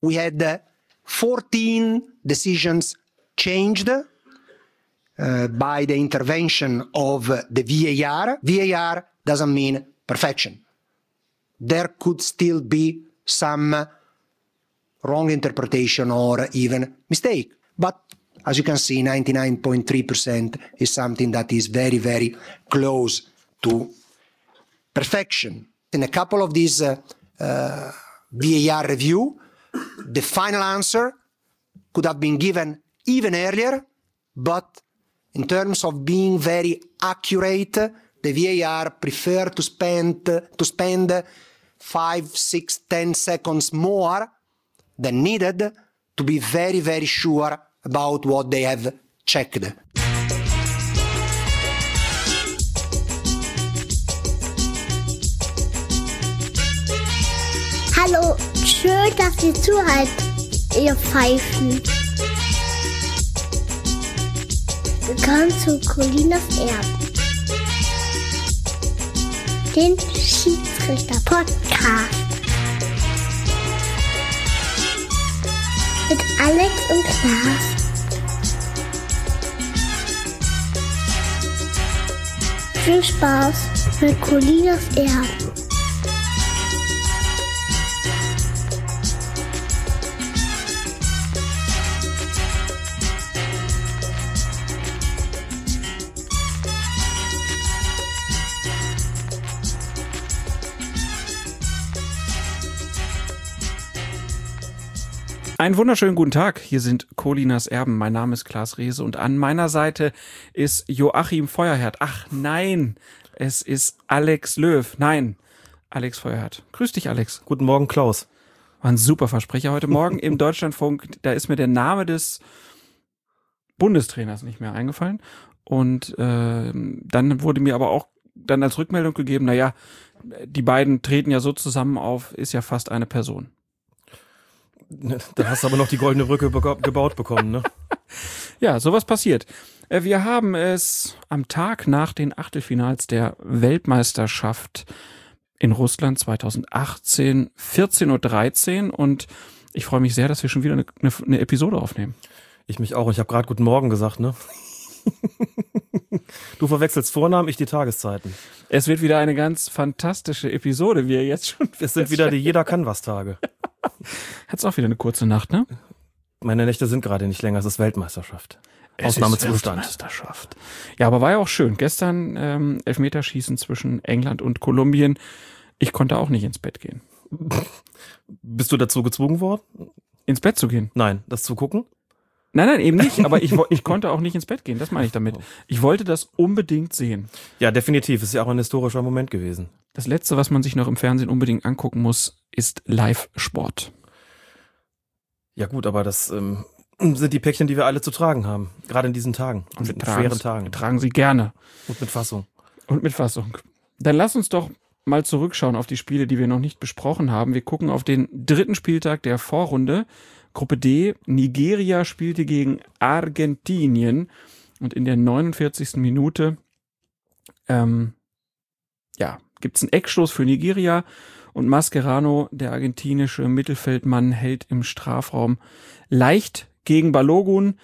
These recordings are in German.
we had uh, 14 decisions changed uh, by the intervention of the VAR. VAR doesn't mean perfection. There could still be some wrong interpretation or even mistake. But as you can see, 99.3% is something that is very, very close to perfection. In a couple of these uh, uh, VAR review, the final answer could have been given even earlier, but in terms of being very accurate, the VAR prefer to spend to spend five, six, ten seconds more than needed to be very, very sure about what they have checked. Schön, dass ihr zuhört, ihr Pfeifen. Willkommen zu Colinas Erben. Den Schiedsrichter-Podcast. Mit Alex und Klaas. Viel Spaß mit Colinas Erben. Einen wunderschönen guten Tag. Hier sind Colinas Erben. Mein Name ist Klaas Rehse und an meiner Seite ist Joachim Feuerherd. Ach nein, es ist Alex Löw. Nein, Alex Feuerherd. Grüß dich, Alex. Guten Morgen, Klaus. War ein super Versprecher heute Morgen im Deutschlandfunk. Da ist mir der Name des Bundestrainers nicht mehr eingefallen. Und äh, dann wurde mir aber auch dann als Rückmeldung gegeben, naja, die beiden treten ja so zusammen auf, ist ja fast eine Person. Da hast du aber noch die goldene Brücke gebaut bekommen, ne? ja, sowas passiert. Äh, wir haben es am Tag nach den Achtelfinals der Weltmeisterschaft in Russland 2018, 14.13 Uhr und ich freue mich sehr, dass wir schon wieder eine, eine, eine Episode aufnehmen. Ich mich auch. Ich habe gerade guten Morgen gesagt, ne? Du verwechselst Vornamen, ich die Tageszeiten. Es wird wieder eine ganz fantastische Episode, wie ihr jetzt schon. Es sind wieder die Jeder kann was Tage. Hat's auch wieder eine kurze Nacht, ne? Meine Nächte sind gerade nicht länger, es ist Weltmeisterschaft. Ausnahmezustand. Weltmeisterschaft. Ja, aber war ja auch schön. Gestern ähm, Elfmeterschießen zwischen England und Kolumbien. Ich konnte auch nicht ins Bett gehen. Bist du dazu gezwungen worden? Ins Bett zu gehen? Nein, das zu gucken? Nein, nein, eben nicht. Aber ich, ich konnte auch nicht ins Bett gehen. Das meine ich damit. Ich wollte das unbedingt sehen. Ja, definitiv. Ist ja auch ein historischer Moment gewesen. Das letzte, was man sich noch im Fernsehen unbedingt angucken muss, ist Live-Sport. Ja gut, aber das ähm, sind die Päckchen, die wir alle zu tragen haben. Gerade in diesen Tagen. Und mit schweren Tagen. Wir tragen sie gerne. Und mit Fassung. Und mit Fassung. Dann lass uns doch mal zurückschauen auf die Spiele, die wir noch nicht besprochen haben. Wir gucken auf den dritten Spieltag der Vorrunde. Gruppe D, Nigeria spielte gegen Argentinien und in der 49. Minute ähm, ja, gibt es einen Eckstoß für Nigeria und Mascherano, der argentinische Mittelfeldmann, hält im Strafraum leicht gegen Balogun.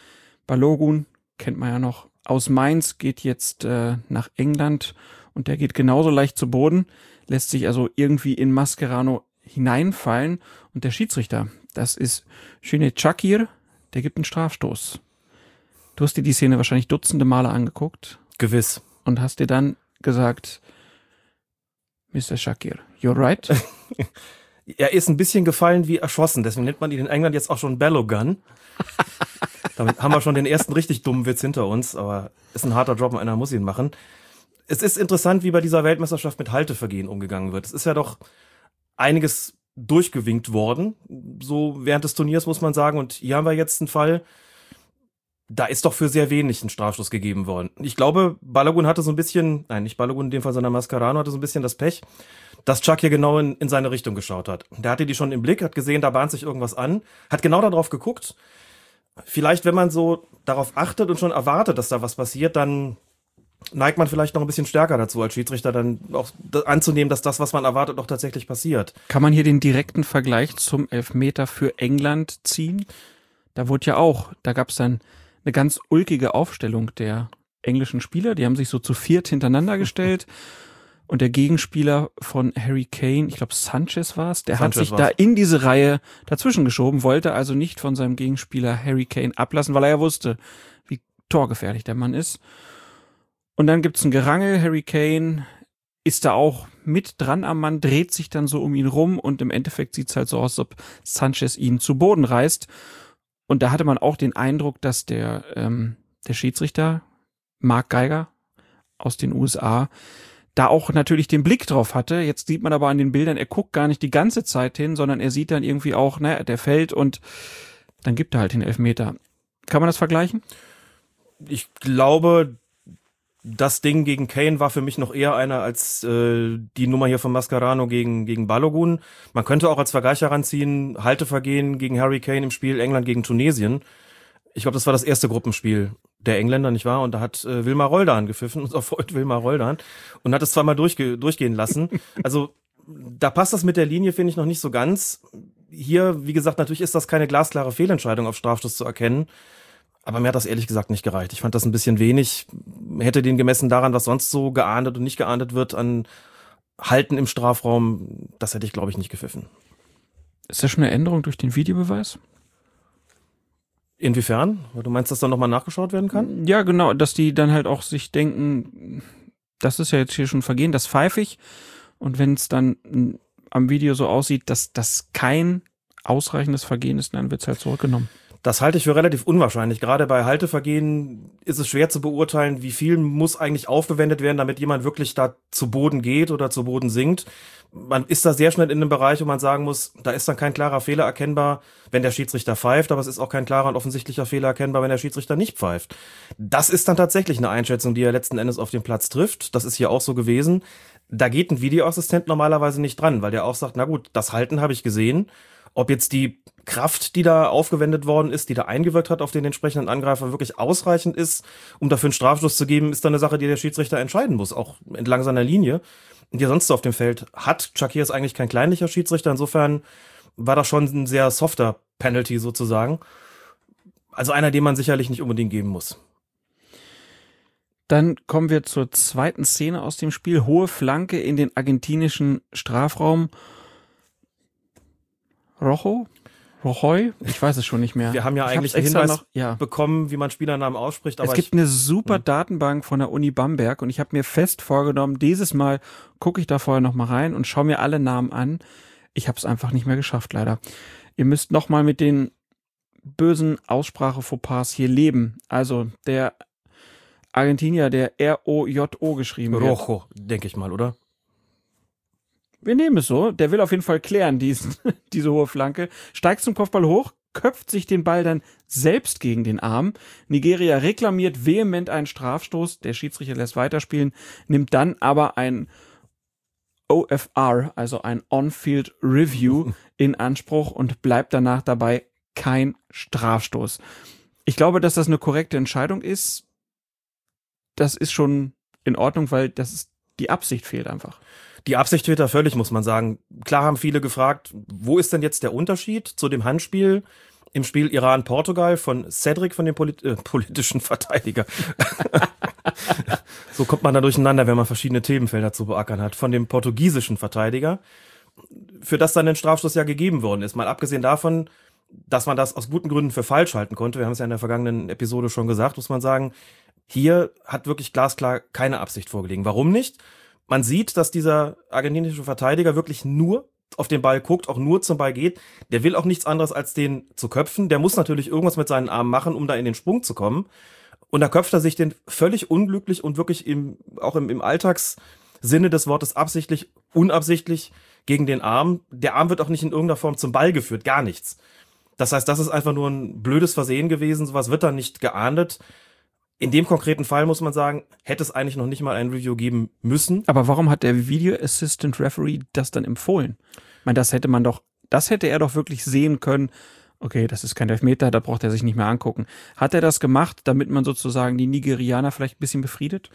Balogun kennt man ja noch aus Mainz, geht jetzt äh, nach England und der geht genauso leicht zu Boden, lässt sich also irgendwie in Mascherano hineinfallen und der Schiedsrichter, das ist Shine Chakir, der gibt einen Strafstoß. Du hast dir die Szene wahrscheinlich dutzende Male angeguckt. Gewiss. Und hast dir dann gesagt, Mr. Shakir, you're right? er ist ein bisschen gefallen wie erschossen, deswegen nennt man ihn in England jetzt auch schon Bellogun. Damit haben wir schon den ersten richtig dummen Witz hinter uns, aber ist ein harter Job und einer muss ihn machen. Es ist interessant, wie bei dieser Weltmeisterschaft mit Haltevergehen umgegangen wird. Es ist ja doch einiges durchgewinkt worden, so während des Turniers muss man sagen. Und hier haben wir jetzt einen Fall, da ist doch für sehr wenig ein Strafstoß gegeben worden. Ich glaube, Balogun hatte so ein bisschen, nein, nicht Balogun in dem Fall, sondern Mascarano hatte so ein bisschen das Pech, dass Chuck hier genau in, in seine Richtung geschaut hat. Der hatte die schon im Blick, hat gesehen, da bahnt sich irgendwas an, hat genau darauf geguckt. Vielleicht, wenn man so darauf achtet und schon erwartet, dass da was passiert, dann neigt man vielleicht noch ein bisschen stärker dazu, als Schiedsrichter dann auch anzunehmen, dass das, was man erwartet, auch tatsächlich passiert. Kann man hier den direkten Vergleich zum Elfmeter für England ziehen? Da wurde ja auch, da gab es dann eine ganz ulkige Aufstellung der englischen Spieler. Die haben sich so zu viert hintereinander gestellt. Und der Gegenspieler von Harry Kane, ich glaube Sanchez war es, der Sanchez hat sich war's. da in diese Reihe dazwischen geschoben, wollte also nicht von seinem Gegenspieler Harry Kane ablassen, weil er ja wusste, wie torgefährlich der Mann ist. Und dann gibt's ein Gerangel, Harry Kane ist da auch mit dran am Mann, dreht sich dann so um ihn rum und im Endeffekt sieht's halt so aus, als ob Sanchez ihn zu Boden reißt. Und da hatte man auch den Eindruck, dass der, ähm, der Schiedsrichter, Mark Geiger aus den USA, da auch natürlich den Blick drauf hatte. Jetzt sieht man aber an den Bildern, er guckt gar nicht die ganze Zeit hin, sondern er sieht dann irgendwie auch, ne, der fällt und dann gibt er halt den Elfmeter. Kann man das vergleichen? Ich glaube, das Ding gegen Kane war für mich noch eher einer als äh, die Nummer hier von Mascarano gegen, gegen Balogun. Man könnte auch als Vergleich heranziehen, Haltevergehen gegen Harry Kane im Spiel England gegen Tunesien. Ich glaube, das war das erste Gruppenspiel der Engländer, nicht wahr? Und da hat äh, Wilmar Roldan gepfiffen, unser Freund Wilmar Roldan, und hat es zweimal durchge durchgehen lassen. Also da passt das mit der Linie, finde ich, noch nicht so ganz. Hier, wie gesagt, natürlich ist das keine glasklare Fehlentscheidung auf Strafstoß zu erkennen. Aber mir hat das ehrlich gesagt nicht gereicht. Ich fand das ein bisschen wenig. Hätte den gemessen daran, was sonst so geahndet und nicht geahndet wird an Halten im Strafraum, das hätte ich, glaube ich, nicht gepfiffen. Ist das schon eine Änderung durch den Videobeweis? Inwiefern? Du meinst, dass da nochmal nachgeschaut werden kann? Ja, genau, dass die dann halt auch sich denken, das ist ja jetzt hier schon Vergehen, das pfeife ich. Und wenn es dann am Video so aussieht, dass das kein ausreichendes Vergehen ist, dann wird es halt zurückgenommen. Das halte ich für relativ unwahrscheinlich. Gerade bei Haltevergehen ist es schwer zu beurteilen, wie viel muss eigentlich aufgewendet werden, damit jemand wirklich da zu Boden geht oder zu Boden sinkt. Man ist da sehr schnell in einem Bereich, wo man sagen muss, da ist dann kein klarer Fehler erkennbar, wenn der Schiedsrichter pfeift, aber es ist auch kein klarer und offensichtlicher Fehler erkennbar, wenn der Schiedsrichter nicht pfeift. Das ist dann tatsächlich eine Einschätzung, die er letzten Endes auf den Platz trifft. Das ist hier auch so gewesen. Da geht ein Videoassistent normalerweise nicht dran, weil der auch sagt, na gut, das Halten habe ich gesehen. Ob jetzt die Kraft, die da aufgewendet worden ist, die da eingewirkt hat auf den entsprechenden Angreifer, wirklich ausreichend ist, um dafür einen Strafstoß zu geben, ist dann eine Sache, die der Schiedsrichter entscheiden muss, auch entlang seiner Linie. Und die er sonst so auf dem Feld hat. Shakir ist eigentlich kein kleinlicher Schiedsrichter, insofern war das schon ein sehr softer Penalty sozusagen. Also einer, den man sicherlich nicht unbedingt geben muss. Dann kommen wir zur zweiten Szene aus dem Spiel. Hohe Flanke in den argentinischen Strafraum. Rojo? Rojoy? Ich weiß es schon nicht mehr. Wir haben ja Ich eigentlich einen Hinweis noch, ja. bekommen, wie man Spielernamen ausspricht, aber es gibt ich, eine super Datenbank von der Uni Bamberg und ich habe mir fest vorgenommen, dieses Mal gucke ich da vorher noch mal rein und schaue mir alle Namen an. Ich habe es einfach nicht mehr geschafft, leider. Ihr müsst noch mal mit den bösen Aussprache-Fauxpas hier leben. Also der Argentinier, der R-O-J-O geschrieben wird. Rojo, denke ich mal, oder? Wir nehmen es so. Der will auf jeden Fall klären, diesen, diese hohe Flanke. Steigt zum Kopfball hoch, köpft sich den Ball dann selbst gegen den Arm. Nigeria reklamiert vehement einen Strafstoß. Der Schiedsrichter lässt weiterspielen, nimmt dann aber ein OFR, also ein On-Field Review, in Anspruch und bleibt danach dabei kein Strafstoß. Ich glaube, dass das eine korrekte Entscheidung ist. Das ist schon in Ordnung, weil das ist, die Absicht fehlt einfach. Die Absicht fehlt da völlig, muss man sagen. Klar haben viele gefragt, wo ist denn jetzt der Unterschied zu dem Handspiel im Spiel Iran-Portugal von Cedric, von dem Polit äh, politischen Verteidiger. so kommt man da durcheinander, wenn man verschiedene Themenfelder zu beackern hat. Von dem portugiesischen Verteidiger, für das dann ein Strafstoß ja gegeben worden ist. Mal abgesehen davon, dass man das aus guten Gründen für falsch halten konnte. Wir haben es ja in der vergangenen Episode schon gesagt, muss man sagen. Hier hat wirklich glasklar keine Absicht vorgelegen. Warum nicht? Man sieht, dass dieser argentinische Verteidiger wirklich nur auf den Ball guckt, auch nur zum Ball geht. Der will auch nichts anderes als den zu köpfen. Der muss natürlich irgendwas mit seinen Armen machen, um da in den Sprung zu kommen. Und da köpft er sich den völlig unglücklich und wirklich im, auch im, im Alltagssinne des Wortes absichtlich, unabsichtlich gegen den Arm. Der Arm wird auch nicht in irgendeiner Form zum Ball geführt, gar nichts. Das heißt, das ist einfach nur ein blödes Versehen gewesen. Sowas wird dann nicht geahndet. In dem konkreten Fall muss man sagen, hätte es eigentlich noch nicht mal ein Review geben müssen. Aber warum hat der Video Assistant Referee das dann empfohlen? Ich meine, das hätte man doch, das hätte er doch wirklich sehen können. Okay, das ist kein Elfmeter, da braucht er sich nicht mehr angucken. Hat er das gemacht, damit man sozusagen die Nigerianer vielleicht ein bisschen befriedet?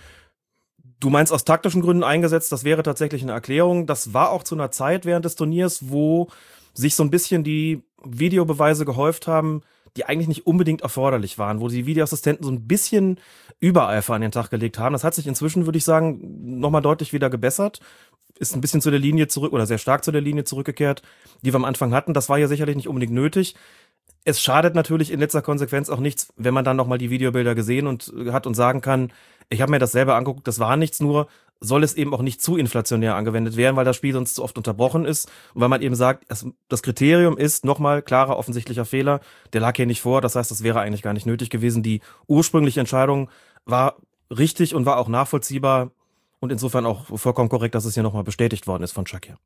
Du meinst aus taktischen Gründen eingesetzt, das wäre tatsächlich eine Erklärung. Das war auch zu einer Zeit während des Turniers, wo sich so ein bisschen die Videobeweise gehäuft haben, die eigentlich nicht unbedingt erforderlich waren, wo die Videoassistenten so ein bisschen Übereifer an den Tag gelegt haben. Das hat sich inzwischen, würde ich sagen, nochmal deutlich wieder gebessert. Ist ein bisschen zu der Linie zurück oder sehr stark zu der Linie zurückgekehrt, die wir am Anfang hatten. Das war ja sicherlich nicht unbedingt nötig. Es schadet natürlich in letzter Konsequenz auch nichts, wenn man dann nochmal die Videobilder gesehen und hat und sagen kann, ich habe mir das selber angeguckt, das war nichts, nur soll es eben auch nicht zu inflationär angewendet werden, weil das Spiel sonst zu oft unterbrochen ist und weil man eben sagt, das Kriterium ist nochmal klarer offensichtlicher Fehler, der lag hier nicht vor, das heißt, das wäre eigentlich gar nicht nötig gewesen. Die ursprüngliche Entscheidung war richtig und war auch nachvollziehbar und insofern auch vollkommen korrekt, dass es hier nochmal bestätigt worden ist von Shakir.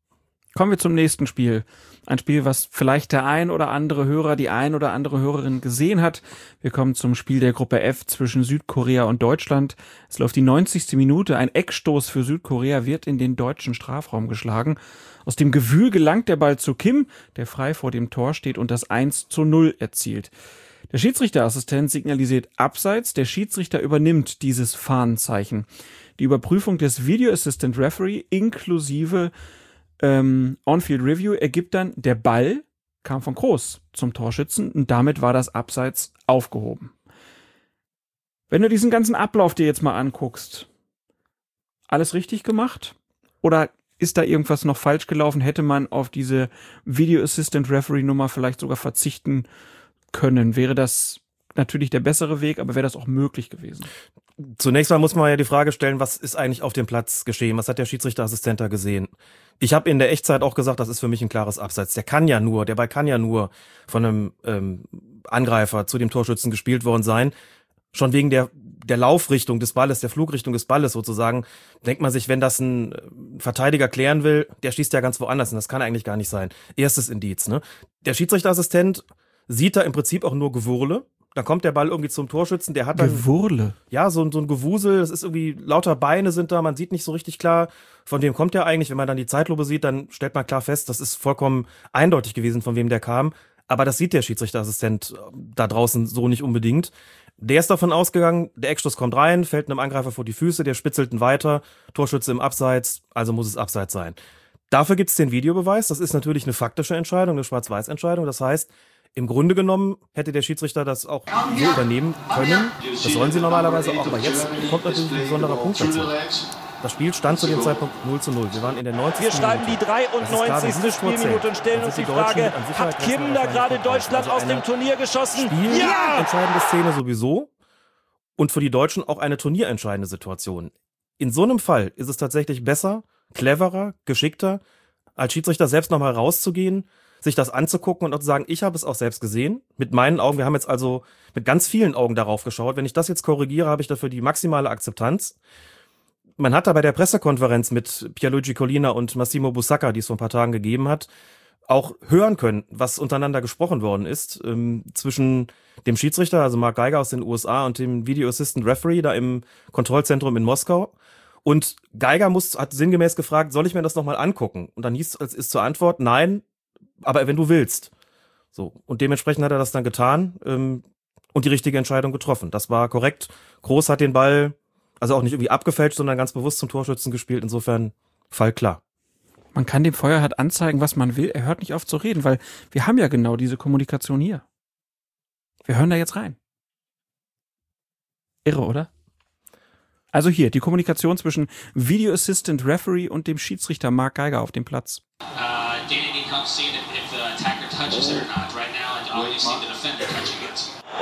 Kommen wir zum nächsten Spiel. Ein Spiel, was vielleicht der ein oder andere Hörer, die ein oder andere Hörerin gesehen hat. Wir kommen zum Spiel der Gruppe F zwischen Südkorea und Deutschland. Es läuft die 90. Minute. Ein Eckstoß für Südkorea wird in den deutschen Strafraum geschlagen. Aus dem Gewühl gelangt der Ball zu Kim, der frei vor dem Tor steht und das 1 zu 0 erzielt. Der Schiedsrichterassistent signalisiert abseits, der Schiedsrichter übernimmt dieses Fahnenzeichen. Die Überprüfung des Video Assistant Referee inklusive ähm, On-Field Review ergibt dann, der Ball kam von Groß zum Torschützen und damit war das Abseits aufgehoben. Wenn du diesen ganzen Ablauf dir jetzt mal anguckst, alles richtig gemacht? Oder ist da irgendwas noch falsch gelaufen? Hätte man auf diese Video Assistant Referee Nummer vielleicht sogar verzichten können? Wäre das natürlich der bessere Weg, aber wäre das auch möglich gewesen? Zunächst mal muss man ja die Frage stellen, was ist eigentlich auf dem Platz geschehen? Was hat der Schiedsrichterassistent da gesehen? Ich habe in der Echtzeit auch gesagt, das ist für mich ein klares Abseits. Der kann ja nur, der Ball kann ja nur von einem ähm, Angreifer zu dem Torschützen gespielt worden sein. Schon wegen der, der Laufrichtung des Balles, der Flugrichtung des Balles sozusagen, denkt man sich, wenn das ein äh, Verteidiger klären will, der schießt ja ganz woanders und das kann eigentlich gar nicht sein. Erstes Indiz. Ne? Der Schiedsrichterassistent sieht da im Prinzip auch nur Gewurle dann kommt der Ball irgendwie zum Torschützen, der hat dann. Gewurle. Ja, so, so ein Gewusel, das ist irgendwie, lauter Beine sind da, man sieht nicht so richtig klar, von wem kommt der eigentlich. Wenn man dann die Zeitlupe sieht, dann stellt man klar fest, das ist vollkommen eindeutig gewesen, von wem der kam. Aber das sieht der Schiedsrichterassistent äh, da draußen so nicht unbedingt. Der ist davon ausgegangen, der Eckstoß kommt rein, fällt einem Angreifer vor die Füße, der spitzelt ihn weiter, Torschütze im Abseits, also muss es Abseits sein. Dafür gibt's den Videobeweis, das ist natürlich eine faktische Entscheidung, eine Schwarz-Weiß-Entscheidung. Das heißt, im Grunde genommen hätte der Schiedsrichter das auch so übernehmen können. Das sollen sie normalerweise auch. Aber jetzt kommt natürlich ein besonderer Punkt dazu. Das Spiel stand zu dem Zeitpunkt 0 zu 0. Wir waren in der 90. Wir schreiben die 93. Spielminute und stellen uns die Frage, hat Kim da gerade Deutschland aus dem Turnier geschossen? Spiel, ja! entscheidende Szene sowieso. Und für die Deutschen auch eine turnierentscheidende Situation. In so einem Fall ist es tatsächlich besser, cleverer, geschickter, als Schiedsrichter selbst nochmal rauszugehen, sich das anzugucken und auch zu sagen, ich habe es auch selbst gesehen, mit meinen Augen. Wir haben jetzt also mit ganz vielen Augen darauf geschaut. Wenn ich das jetzt korrigiere, habe ich dafür die maximale Akzeptanz. Man hat da bei der Pressekonferenz mit Pierluigi Collina und Massimo Busacca, die es vor ein paar Tagen gegeben hat, auch hören können, was untereinander gesprochen worden ist ähm, zwischen dem Schiedsrichter, also Mark Geiger aus den USA und dem Video Assistant Referee da im Kontrollzentrum in Moskau. Und Geiger muss, hat sinngemäß gefragt, soll ich mir das nochmal angucken? Und dann hieß es ist zur Antwort, nein, aber wenn du willst. So. Und dementsprechend hat er das dann getan ähm, und die richtige Entscheidung getroffen. Das war korrekt. Groß hat den Ball, also auch nicht irgendwie abgefälscht, sondern ganz bewusst zum Torschützen gespielt. Insofern Fall klar. Man kann dem Feuerherd anzeigen, was man will. Er hört nicht auf zu reden, weil wir haben ja genau diese Kommunikation hier. Wir hören da jetzt rein. Irre, oder? Also hier, die Kommunikation zwischen Video Assistant Referee und dem Schiedsrichter Mark Geiger auf dem Platz. Uh,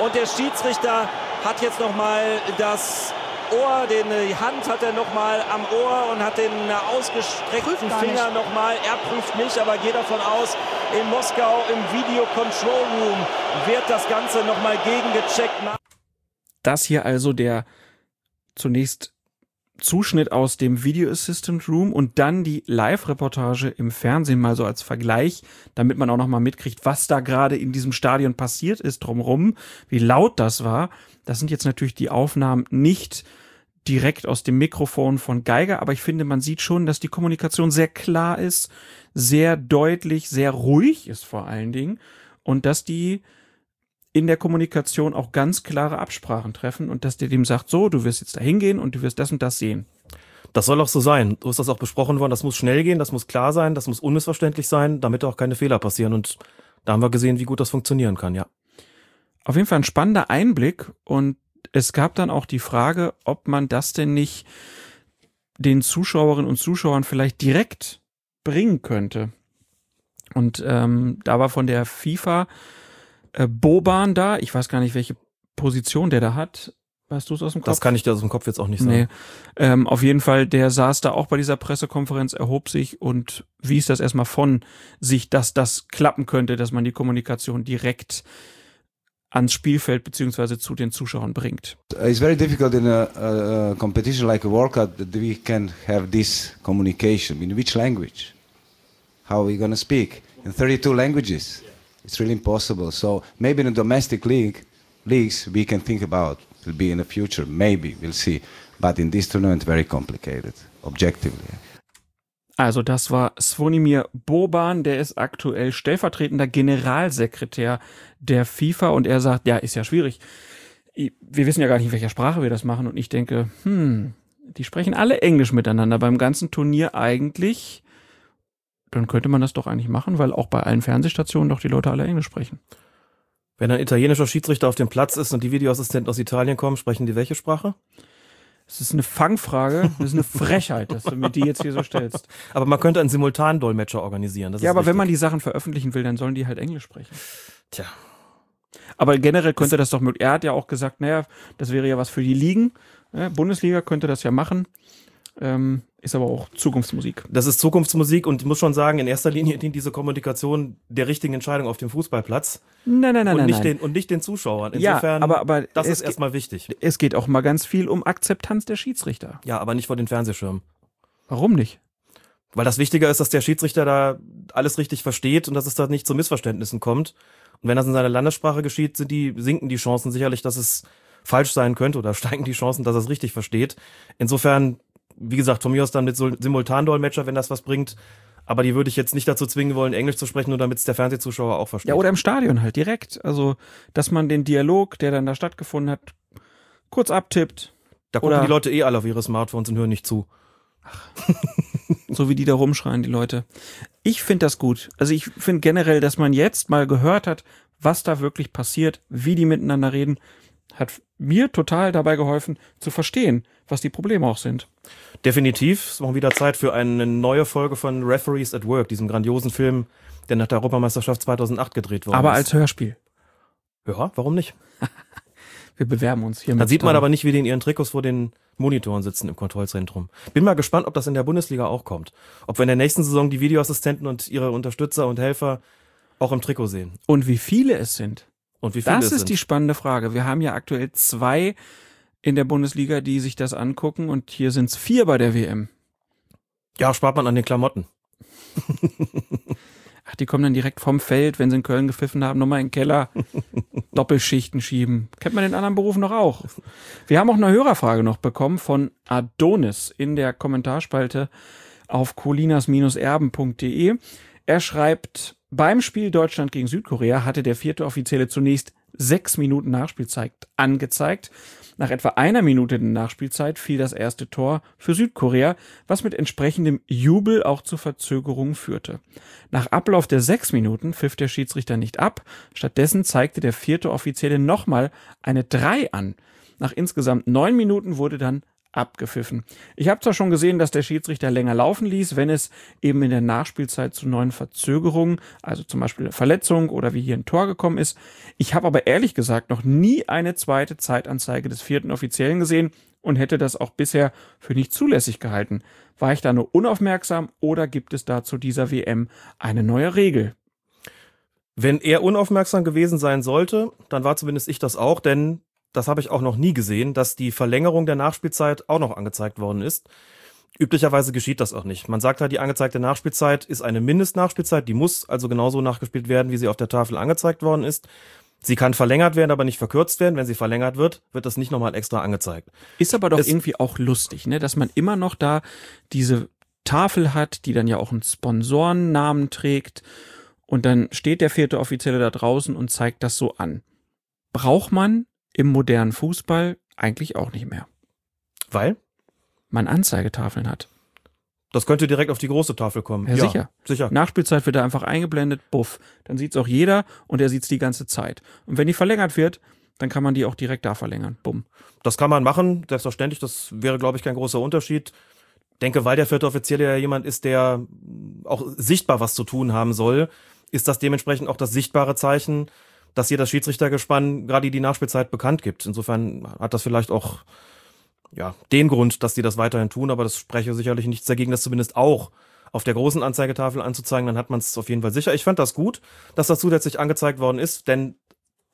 Und der Schiedsrichter hat jetzt nochmal das Ohr, den, die Hand hat er nochmal am Ohr und hat den ausgestreckten Finger nochmal. Er prüft nicht, aber geht davon aus, in Moskau im Video Control Room wird das Ganze nochmal gegengecheckt. Das hier also der zunächst Zuschnitt aus dem Video Assistant Room und dann die Live-Reportage im Fernsehen mal so als Vergleich, damit man auch noch mal mitkriegt, was da gerade in diesem Stadion passiert ist drumrum, wie laut das war. Das sind jetzt natürlich die Aufnahmen nicht direkt aus dem Mikrofon von Geiger, aber ich finde, man sieht schon, dass die Kommunikation sehr klar ist, sehr deutlich, sehr ruhig ist vor allen Dingen und dass die in der Kommunikation auch ganz klare Absprachen treffen und dass der dem sagt, so, du wirst jetzt da hingehen und du wirst das und das sehen. Das soll auch so sein. So ist das auch besprochen worden. Das muss schnell gehen, das muss klar sein, das muss unmissverständlich sein, damit auch keine Fehler passieren. Und da haben wir gesehen, wie gut das funktionieren kann, ja. Auf jeden Fall ein spannender Einblick und es gab dann auch die Frage, ob man das denn nicht den Zuschauerinnen und Zuschauern vielleicht direkt bringen könnte. Und ähm, da war von der FIFA äh, Boban da, ich weiß gar nicht, welche Position der da hat. Weißt du es aus dem Kopf? Das kann ich dir aus dem Kopf jetzt auch nicht sagen. Nee. Ähm, auf jeden Fall, der saß da auch bei dieser Pressekonferenz, erhob sich und wies das erstmal von sich, dass das klappen könnte, dass man die Kommunikation direkt ans Spielfeld beziehungsweise zu den Zuschauern bringt. It's very difficult in a, a, competition like a World Cup that we can have this communication. In which language? How are we going to speak? In 32 languages? It's really impossible. So maybe in a domestic league, leagues we can think about. Will be in the future, maybe we'll see. But in this tournament, very complicated, objectively. Also das war Svonimir Boban, der ist aktuell stellvertretender Generalsekretär der FIFA und er sagt, ja, ist ja schwierig. Wir wissen ja gar nicht, in welcher Sprache wir das machen und ich denke, hm, die sprechen alle Englisch miteinander beim ganzen Turnier eigentlich. Dann könnte man das doch eigentlich machen, weil auch bei allen Fernsehstationen doch die Leute alle Englisch sprechen. Wenn ein italienischer Schiedsrichter auf dem Platz ist und die Videoassistenten aus Italien kommen, sprechen die welche Sprache? Das ist eine Fangfrage, das ist eine Frechheit, dass du mir die jetzt hier so stellst. Aber man könnte einen Simultandolmetscher organisieren. ja, aber wichtig. wenn man die Sachen veröffentlichen will, dann sollen die halt Englisch sprechen. Tja. Aber generell könnte das, das doch möglich. Er hat ja auch gesagt, naja, das wäre ja was für die Ligen. Ja, Bundesliga könnte das ja machen. Ähm, ist aber auch Zukunftsmusik. Das ist Zukunftsmusik und ich muss schon sagen, in erster Linie dient diese Kommunikation der richtigen Entscheidung auf dem Fußballplatz. Nein, nein, nein, und nein, nicht nein. Den, und nicht den Zuschauern. Insofern, ja, aber, aber das ist erstmal wichtig. Es geht auch mal ganz viel um Akzeptanz der Schiedsrichter. Ja, aber nicht vor den Fernsehschirmen. Warum nicht? Weil das Wichtiger ist, dass der Schiedsrichter da alles richtig versteht und dass es da nicht zu Missverständnissen kommt. Und wenn das in seiner Landessprache geschieht, sind die, sinken die Chancen sicherlich, dass es falsch sein könnte oder steigen die Chancen, dass er es richtig versteht. Insofern wie gesagt, von mir aus dann mit Simultandolmetscher, wenn das was bringt. Aber die würde ich jetzt nicht dazu zwingen wollen, Englisch zu sprechen, nur damit es der Fernsehzuschauer auch versteht. Ja, oder im Stadion halt direkt. Also, dass man den Dialog, der dann da stattgefunden hat, kurz abtippt. Da gucken oder die Leute eh alle auf ihre Smartphones und hören nicht zu. Ach. so wie die da rumschreien, die Leute. Ich finde das gut. Also ich finde generell, dass man jetzt mal gehört hat, was da wirklich passiert, wie die miteinander reden, hat mir total dabei geholfen zu verstehen, was die Probleme auch sind. Definitiv. Es ist mal wieder Zeit für eine neue Folge von Referees at Work, diesem grandiosen Film, der nach der Europameisterschaft 2008 gedreht wurde. Aber als Hörspiel. Ja, warum nicht? Wir bewerben uns hier. Da sieht man aber nicht, wie die in ihren Trikots vor den Monitoren sitzen im Kontrollzentrum. Bin mal gespannt, ob das in der Bundesliga auch kommt. Ob wir in der nächsten Saison die Videoassistenten und ihre Unterstützer und Helfer auch im Trikot sehen. Und wie viele es sind. Und wie viele das es ist sind. die spannende Frage. Wir haben ja aktuell zwei in der Bundesliga, die sich das angucken und hier sind es vier bei der WM. Ja, spart man an den Klamotten. Ach, die kommen dann direkt vom Feld, wenn sie in Köln gepfiffen haben, nochmal in den Keller, Doppelschichten schieben. Kennt man in anderen Berufen noch auch. Wir haben auch eine Hörerfrage noch bekommen von Adonis in der Kommentarspalte auf colinas-erben.de. Er schreibt, beim Spiel Deutschland gegen Südkorea hatte der vierte Offizielle zunächst sechs Minuten Nachspielzeit angezeigt. Nach etwa einer Minute der Nachspielzeit fiel das erste Tor für Südkorea, was mit entsprechendem Jubel auch zu Verzögerungen führte. Nach Ablauf der sechs Minuten pfiff der Schiedsrichter nicht ab, stattdessen zeigte der vierte Offizielle nochmal eine drei an. Nach insgesamt neun Minuten wurde dann abgepfiffen. Ich habe zwar schon gesehen, dass der Schiedsrichter länger laufen ließ, wenn es eben in der Nachspielzeit zu neuen Verzögerungen, also zum Beispiel eine Verletzung oder wie hier ein Tor gekommen ist. Ich habe aber ehrlich gesagt noch nie eine zweite Zeitanzeige des vierten Offiziellen gesehen und hätte das auch bisher für nicht zulässig gehalten. War ich da nur unaufmerksam oder gibt es da zu dieser WM eine neue Regel? Wenn er unaufmerksam gewesen sein sollte, dann war zumindest ich das auch, denn das habe ich auch noch nie gesehen, dass die Verlängerung der Nachspielzeit auch noch angezeigt worden ist. Üblicherweise geschieht das auch nicht. Man sagt halt, die angezeigte Nachspielzeit ist eine Mindestnachspielzeit, die muss also genauso nachgespielt werden, wie sie auf der Tafel angezeigt worden ist. Sie kann verlängert werden, aber nicht verkürzt werden. Wenn sie verlängert wird, wird das nicht nochmal extra angezeigt. Ist aber doch Es- irgendwie auch lustig, ne? dass man immer noch da diese Tafel hat, die dann ja auch einen Sponsorennamen trägt. Und dann steht der vierte Offizielle da draußen und zeigt das so an. Braucht man im modernen Fußball eigentlich auch nicht mehr. Weil? man Anzeigetafeln hat. Das könnte direkt auf die große Tafel kommen. Ja, sicher. Sicher. Nachspielzeit wird da einfach eingeblendet, buff. Dann sieht's auch jeder und er sieht's die ganze Zeit. Und wenn die verlängert wird, dann kann man die auch direkt da verlängern. Bumm. Das kann man machen, selbstverständlich. Das wäre, glaube ich, kein großer Unterschied. Denke, weil der vierte Offizielle ja jemand ist, der auch sichtbar was zu tun haben soll, ist das dementsprechend auch das sichtbare Zeichen, dass hier das Schiedsrichtergespann gerade die Nachspielzeit bekannt gibt. Insofern hat das vielleicht auch ja, den Grund, dass die das weiterhin tun, aber das spreche sicherlich nichts dagegen, das zumindest auch auf der großen Anzeigetafel anzuzeigen, dann hat man es auf jeden Fall sicher. Ich fand das gut, dass das zusätzlich angezeigt worden ist, denn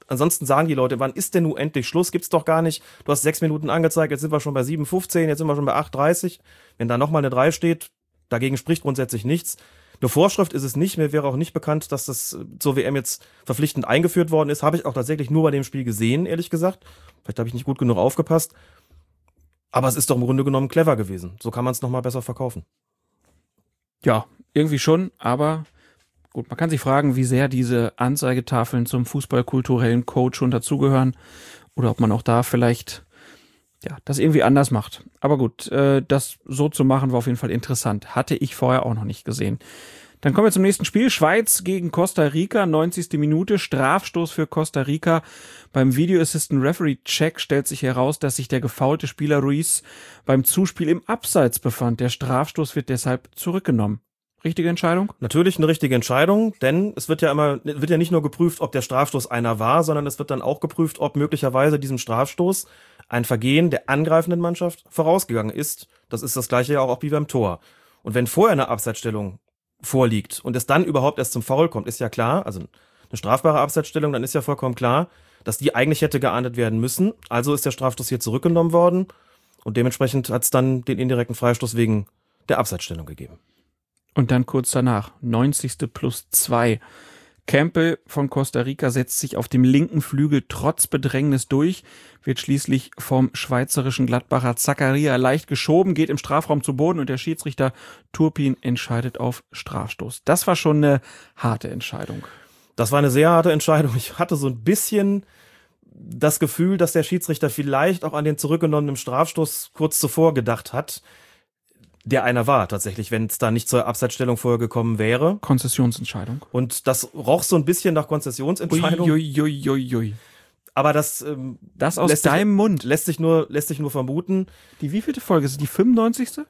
ansonsten sagen die Leute, wann ist denn nun endlich Schluss? Gibt's doch gar nicht. Du hast sechs Minuten angezeigt, jetzt sind wir schon bei 7,15, jetzt sind wir schon bei 8,30. Wenn da nochmal eine 3 steht, dagegen spricht grundsätzlich nichts. Eine Vorschrift ist es nicht. Mir wäre auch nicht bekannt, dass das zur WM jetzt verpflichtend eingeführt worden ist. Habe ich auch tatsächlich nur bei dem Spiel gesehen, ehrlich gesagt. Vielleicht habe ich nicht gut genug aufgepasst. Aber es ist doch im Grunde genommen clever gewesen. So kann man es nochmal besser verkaufen. Ja, irgendwie schon, aber gut, man kann sich fragen, wie sehr diese Anzeigetafeln zum fußballkulturellen Code schon dazugehören oder ob man auch da vielleicht ja, das irgendwie anders macht. Aber gut, äh, das so zu machen war auf jeden Fall interessant. Hatte ich vorher auch noch nicht gesehen. Dann kommen wir zum nächsten Spiel. Schweiz gegen Costa Rica, 90. Minute, Strafstoß für Costa Rica. Beim Video Assistant Referee Check stellt sich heraus, dass sich der gefaulte Spieler Ruiz beim Zuspiel im Abseits befand. Der Strafstoß wird deshalb zurückgenommen. Richtige Entscheidung? Natürlich eine richtige Entscheidung, denn es wird ja immer, wird ja nicht nur geprüft, ob der Strafstoß einer war, sondern es wird dann auch geprüft, ob möglicherweise diesem Strafstoß ein Vergehen der angreifenden Mannschaft vorausgegangen ist. Das ist das gleiche ja auch wie beim Tor. Und wenn vorher eine Abseitsstellung vorliegt und es dann überhaupt erst zum Foul kommt, ist ja klar, also eine strafbare Abseitsstellung, dann ist ja vollkommen klar, dass die eigentlich hätte geahndet werden müssen. Also ist der Strafstoß hier zurückgenommen worden und dementsprechend hat es dann den indirekten Freistoß wegen der Abseitsstellung gegeben. Und dann kurz danach, 90. plus 2. Campbell von Costa Rica setzt sich auf dem linken Flügel trotz Bedrängnis durch, wird schließlich vom schweizerischen Gladbacher Zakaria leicht geschoben, geht im Strafraum zu Boden und der Schiedsrichter Turpin entscheidet auf Strafstoß. Das war schon eine harte Entscheidung. Das war eine sehr harte Entscheidung. Ich hatte so ein bisschen das Gefühl, dass der Schiedsrichter vielleicht auch an den zurückgenommenen Strafstoß kurz zuvor gedacht hat der einer war tatsächlich, wenn es da nicht zur Abseitsstellung vorher gekommen wäre. Konzessionsentscheidung. Und das roch so ein bisschen nach Konzessionsentscheidung. Uiuiuiui. Ui, ui. Aber das, ähm, das aus deinem sich, Mund lässt sich nur lässt sich nur vermuten. Die wievielte Folge ist es? Die 95.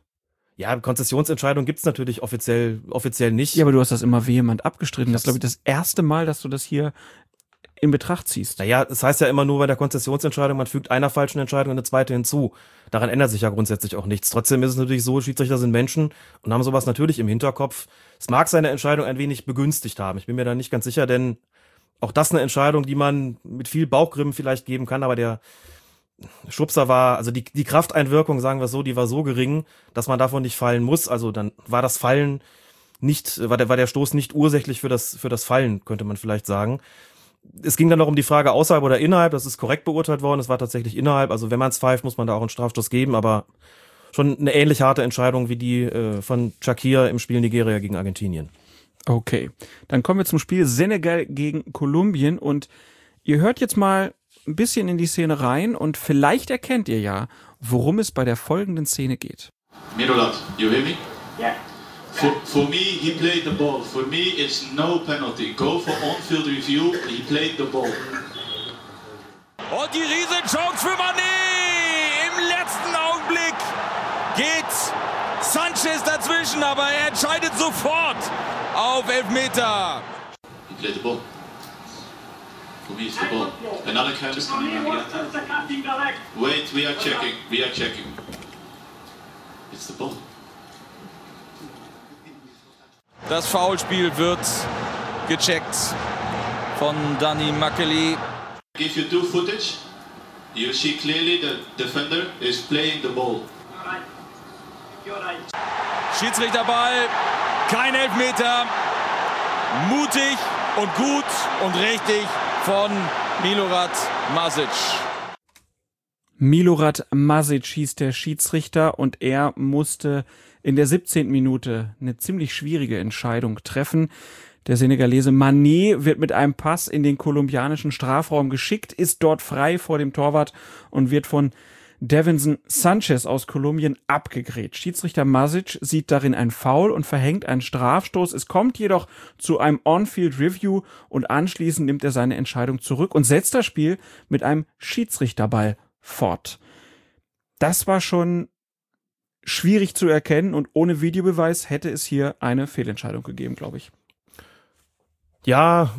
Ja, Konzessionsentscheidung gibt's natürlich offiziell offiziell nicht. Ja, aber du hast das immer vehement abgestritten. Das ist, glaube ich, das erste Mal, dass du das hier in Betracht ziehst. Naja, es das heißt ja immer nur bei der Konzessionsentscheidung, man fügt einer falschen Entscheidung eine zweite hinzu. Daran ändert sich ja grundsätzlich auch nichts. Trotzdem ist es natürlich so, Schiedsrichter sind Menschen und haben sowas natürlich im Hinterkopf. Es mag seine Entscheidung ein wenig begünstigt haben. Ich bin mir da nicht ganz sicher, denn auch das eine Entscheidung, die man mit viel Bauchgrimmen vielleicht geben kann, aber der Schubser war, also die, die Krafteinwirkung, sagen wir so, die war so gering, dass man davon nicht fallen muss. Also dann war das Fallen nicht, war der, war der Stoß nicht ursächlich für das, für das Fallen, könnte man vielleicht sagen es ging dann noch um die Frage außerhalb oder innerhalb. Das ist korrekt beurteilt worden. Es war tatsächlich innerhalb. Also wenn man es pfeift, muss man da auch einen Strafstoß geben. Aber schon eine ähnlich harte Entscheidung wie die äh, von Shakir im Spiel Nigeria gegen Argentinien. Okay, dann kommen wir zum Spiel Senegal gegen Kolumbien und ihr hört jetzt mal ein bisschen in die Szene rein und vielleicht erkennt ihr ja, worum es bei der folgenden Szene geht. Mirolat, you hear me? Yeah. For, for me, he played the ball. For me, it's no penalty. Go for on-field review. He played the ball. Und die Riesenchance für Mané. Im letzten Augenblick geht Sanchez dazwischen, aber er entscheidet sofort auf Elfmeter. He played the ball. For me, it's the ball. Another card is coming. Wait, we are checking. We are checking. It's the ball. Das Foulspiel wird gecheckt von Danny Makeli. Give you two footage. You see clearly the defender is playing the ball. Schiedsrichterball, kein Elfmeter. Mutig und gut und richtig von Milorad Masic. Milorad Masic hieß der Schiedsrichter und er musste in der 17. Minute eine ziemlich schwierige Entscheidung treffen. Der Senegalese Mané wird mit einem Pass in den kolumbianischen Strafraum geschickt, ist dort frei vor dem Torwart und wird von Devinson Sanchez aus Kolumbien abgegrätscht. Schiedsrichter Masic sieht darin ein Foul und verhängt einen Strafstoß. Es kommt jedoch zu einem On-Field Review und anschließend nimmt er seine Entscheidung zurück und setzt das Spiel mit einem Schiedsrichterball fort. Das war schon schwierig zu erkennen und ohne Videobeweis hätte es hier eine Fehlentscheidung gegeben, glaube ich. Ja,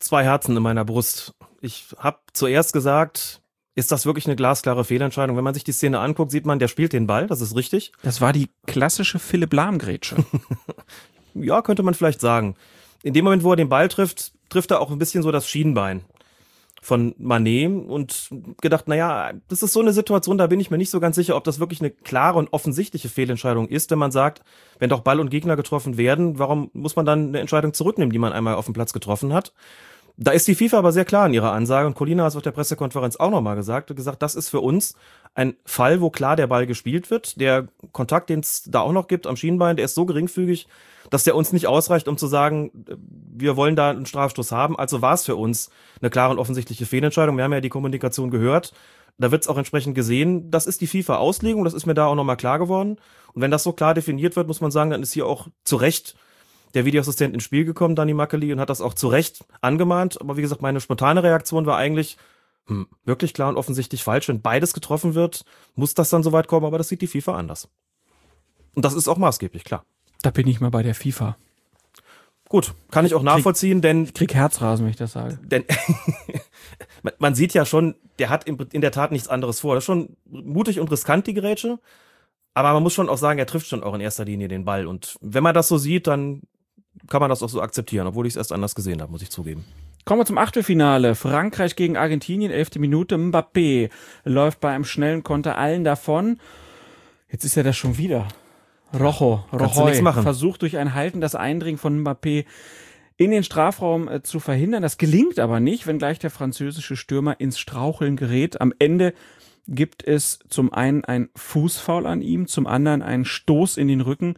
zwei Herzen in meiner Brust. Ich habe zuerst gesagt, ist das wirklich eine glasklare Fehlentscheidung? Wenn man sich die Szene anguckt, sieht man, der spielt den Ball, das ist richtig. Das war die klassische Philipp Lahm-Grätsche. ja, könnte man vielleicht sagen. In dem Moment, wo er den Ball trifft, trifft er auch ein bisschen so das Schienbein von Manet und gedacht, naja, das ist so eine Situation, da bin ich mir nicht so ganz sicher, ob das wirklich eine klare und offensichtliche Fehlentscheidung ist, wenn man sagt, wenn doch Ball und Gegner getroffen werden, warum muss man dann eine Entscheidung zurücknehmen, die man einmal auf dem Platz getroffen hat? Da ist die FIFA aber sehr klar in ihrer Ansage und Colina hat es auf der Pressekonferenz auch nochmal gesagt, gesagt, das ist für uns ein Fall, wo klar der Ball gespielt wird. Der Kontakt, den es da auch noch gibt am Schienbein, der ist so geringfügig, dass der uns nicht ausreicht, um zu sagen, wir wollen da einen Strafstoß haben. Also war es für uns eine klare und offensichtliche Fehlentscheidung. Wir haben ja die Kommunikation gehört. Da wird es auch entsprechend gesehen. Das ist die FIFA-Auslegung, das ist mir da auch nochmal klar geworden. Und wenn das so klar definiert wird, muss man sagen, dann ist hier auch zu Recht der Videoassistent ins Spiel gekommen, Dani Makeli, und hat das auch zu Recht angemahnt. Aber wie gesagt, meine spontane Reaktion war eigentlich, hm, wirklich klar und offensichtlich falsch. Wenn beides getroffen wird, muss das dann soweit kommen, aber das sieht die FIFA anders. Und das ist auch maßgeblich, klar. Da bin ich mal bei der FIFA. Gut, kann ich auch nachvollziehen, krieg, denn. Ich krieg Herzrasen, wenn ich das sage. Denn man sieht ja schon, der hat in der Tat nichts anderes vor. Das ist schon mutig und riskant, die Gerätsche. Aber man muss schon auch sagen, er trifft schon auch in erster Linie den Ball. Und wenn man das so sieht, dann kann man das auch so akzeptieren, obwohl ich es erst anders gesehen habe, muss ich zugeben. Kommen wir zum Achtelfinale. Frankreich gegen Argentinien, elfte Minute. Mbappé läuft bei einem schnellen Konter allen davon. Jetzt ist er das schon wieder. Rojo, Rojo versucht durch ein Halten das Eindringen von Mbappé in den Strafraum äh, zu verhindern. Das gelingt aber nicht, wenngleich der französische Stürmer ins Straucheln gerät. Am Ende gibt es zum einen ein Fußfoul an ihm, zum anderen einen Stoß in den Rücken,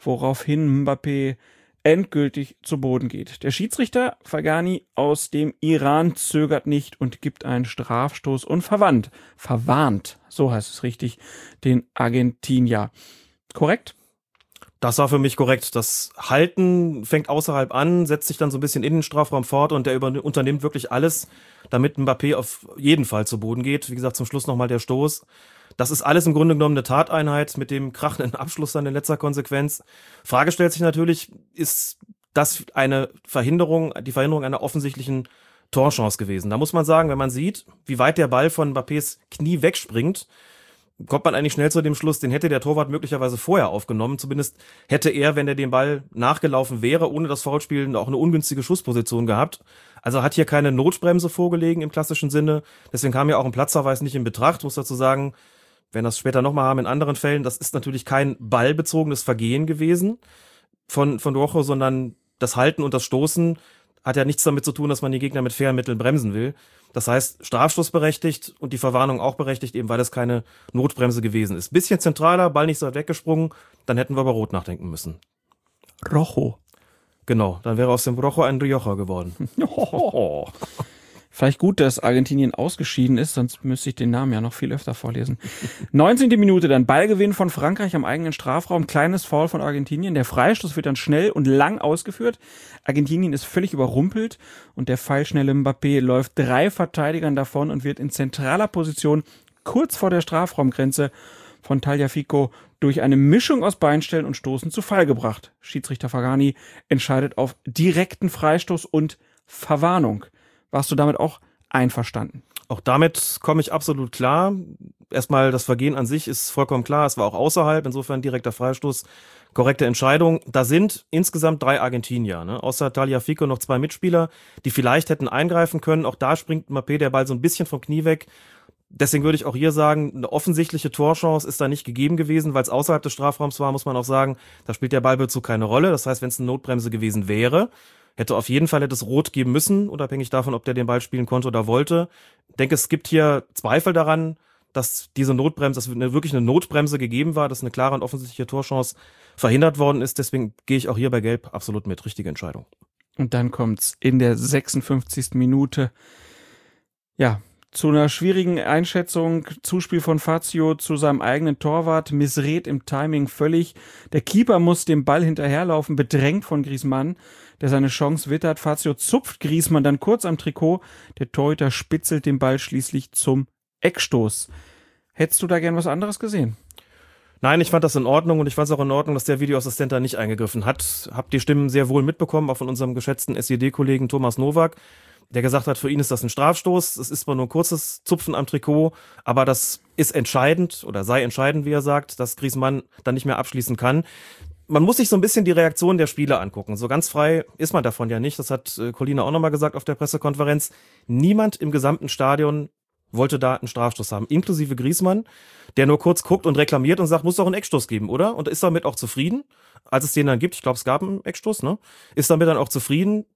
woraufhin Mbappé endgültig zu Boden geht. Der Schiedsrichter Fagani aus dem Iran zögert nicht und gibt einen Strafstoß und verwandt, verwarnt, so heißt es richtig, den Argentinier. Korrekt? Das war für mich korrekt. Das Halten fängt außerhalb an, setzt sich dann so ein bisschen in den Strafraum fort und der unternimmt wirklich alles, damit Mbappé auf jeden Fall zu Boden geht. Wie gesagt, zum Schluss nochmal der Stoß. Das ist alles im Grunde genommen eine Tateinheit mit dem krachenden Abschluss dann in letzter Konsequenz. Frage stellt sich natürlich, ist das eine Verhinderung, die Verhinderung einer offensichtlichen Torchance gewesen? Da muss man sagen, wenn man sieht, wie weit der Ball von Mbappés Knie wegspringt, kommt man eigentlich schnell zu dem Schluss, den hätte der Torwart möglicherweise vorher aufgenommen. Zumindest hätte er, wenn er den Ball nachgelaufen wäre, ohne das Foulspielen auch eine ungünstige Schussposition gehabt. Also hat hier keine Notbremse vorgelegen im klassischen Sinne. Deswegen kam ja auch ein Platzverweis nicht in Betracht. Muss dazu sagen, wenn das später nochmal haben in anderen Fällen, das ist natürlich kein ballbezogenes Vergehen gewesen von, von Rojo, sondern das Halten und das Stoßen hat ja nichts damit zu tun, dass man die Gegner mit fairen Mitteln bremsen will. Das heißt, Strafstoß berechtigt und die Verwarnung auch berechtigt, eben weil es keine Notbremse gewesen ist. Bisschen zentraler, Ball nicht so weit weggesprungen, dann hätten wir über Rot nachdenken müssen. Rojo. Genau, dann wäre aus dem Rojo ein Rioja geworden. Vielleicht gut, dass Argentinien ausgeschieden ist, sonst müsste ich den Namen ja noch viel öfter vorlesen. 19. Minute, dann Ballgewinn von Frankreich am eigenen Strafraum, kleines Foul von Argentinien. Der Freistoß wird dann schnell und lang ausgeführt. Argentinien ist völlig überrumpelt und der pfeilschnelle Mbappé läuft drei Verteidigern davon und wird in zentraler Position kurz vor der Strafraumgrenze von Tagliafico durch eine Mischung aus Beinstellen und Stoßen zu Fall gebracht. Schiedsrichter Fagani entscheidet auf direkten Freistoß und Verwarnung. Warst du damit auch einverstanden? Auch damit komme ich absolut klar. Erstmal, das Vergehen an sich ist vollkommen klar. Es war auch außerhalb, insofern direkter Freistoß. Korrekte Entscheidung. Da sind insgesamt drei Argentinier, ne? außer Talia Fico noch zwei Mitspieler, die vielleicht hätten eingreifen können. Auch da springt Mappé der Ball so ein bisschen vom Knie weg. Deswegen würde ich auch hier sagen, eine offensichtliche Torchance ist da nicht gegeben gewesen, weil es außerhalb des Strafraums war, muss man auch sagen, da spielt der Ballbezug keine Rolle. Das heißt, wenn es eine Notbremse gewesen wäre, Hätte auf jeden Fall hätte es rot geben müssen, unabhängig davon, ob der den Ball spielen konnte oder wollte. Ich denke, es gibt hier Zweifel daran, dass diese Notbremse, dass wirklich eine Notbremse gegeben war, dass eine klare und offensichtliche Torchance verhindert worden ist. Deswegen gehe ich auch hier bei Gelb absolut mit. Richtige Entscheidung. Und dann kommt's in der 56. Minute. Ja, zu einer schwierigen Einschätzung. Zuspiel von Fazio zu seinem eigenen Torwart, missrät im Timing völlig. Der Keeper muss dem Ball hinterherlaufen, bedrängt von Griezmann, der seine Chance wittert. Fazio zupft Griezmann dann kurz am Trikot. Der Torhüter spitzelt den Ball schließlich zum Eckstoß. Hättest du da gern was anderes gesehen? Nein, ich fand das in Ordnung und ich fand es auch in Ordnung, dass der Videoassistent da nicht eingegriffen hat. Hab die Stimmen sehr wohl mitbekommen, auch von unserem geschätzten SED-Kollegen Thomas Nowak der gesagt hat, für ihn ist das ein Strafstoß. Es ist zwar nur ein kurzes Zupfen am Trikot, aber das ist entscheidend oder sei entscheidend, wie er sagt, dass Griezmann dann nicht mehr abschließen kann. Man muss sich so ein bisschen die Reaktion der Spieler angucken. So ganz frei ist man davon ja nicht. Das hat äh, Colina auch nochmal gesagt auf der Pressekonferenz. Niemand im gesamten Stadion wollte da einen Strafstoß haben, inklusive Griezmann, der nur kurz guckt und reklamiert und sagt, muss doch einen Eckstoß geben, oder? Und ist damit auch zufrieden, als es den dann gibt. Ich glaube, es gab einen Eckstoß, ne? Ist damit dann auch zufrieden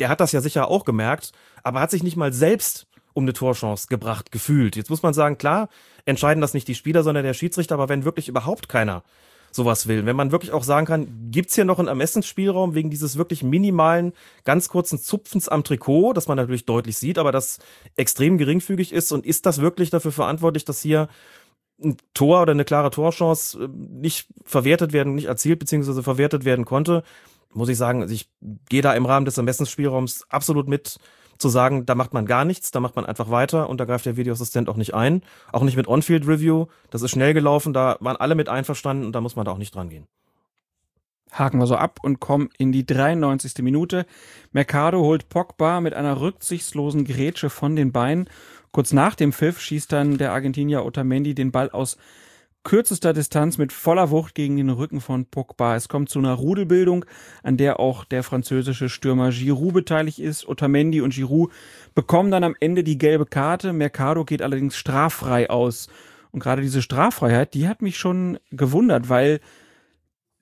der hat das ja sicher auch gemerkt, aber hat sich nicht mal selbst um eine Torchance gebracht gefühlt. Jetzt muss man sagen, klar, entscheiden das nicht die Spieler, sondern der Schiedsrichter, aber wenn wirklich überhaupt keiner sowas will, wenn man wirklich auch sagen kann, gibt's hier noch einen Ermessensspielraum wegen dieses wirklich minimalen, ganz kurzen Zupfens am Trikot, das man natürlich deutlich sieht, aber das extrem geringfügig ist und ist das wirklich dafür verantwortlich, dass hier ein Tor oder eine klare Torchance äh, nicht verwertet werden, nicht erzielt bzw. verwertet werden konnte muss ich sagen, also ich gehe da im Rahmen des Ermessensspielraums absolut mit zu sagen, da macht man gar nichts, da macht man einfach weiter und da greift der Videoassistent auch nicht ein. Auch nicht mit On-Field-Review. Das ist schnell gelaufen, da waren alle mit einverstanden und da muss man da auch nicht dran gehen. Haken wir so ab und kommen in die 93. Minute. Mercado holt Pogba mit einer rücksichtslosen Grätsche von den Beinen. Kurz nach dem Pfiff schießt dann der Argentinier Otamendi den Ball aus kürzester Distanz mit voller Wucht gegen den Rücken von Pogba. Es kommt zu einer Rudelbildung, an der auch der französische Stürmer Giroud beteiligt ist. Otamendi und Giroud bekommen dann am Ende die gelbe Karte. Mercado geht allerdings straffrei aus. Und gerade diese Straffreiheit, die hat mich schon gewundert, weil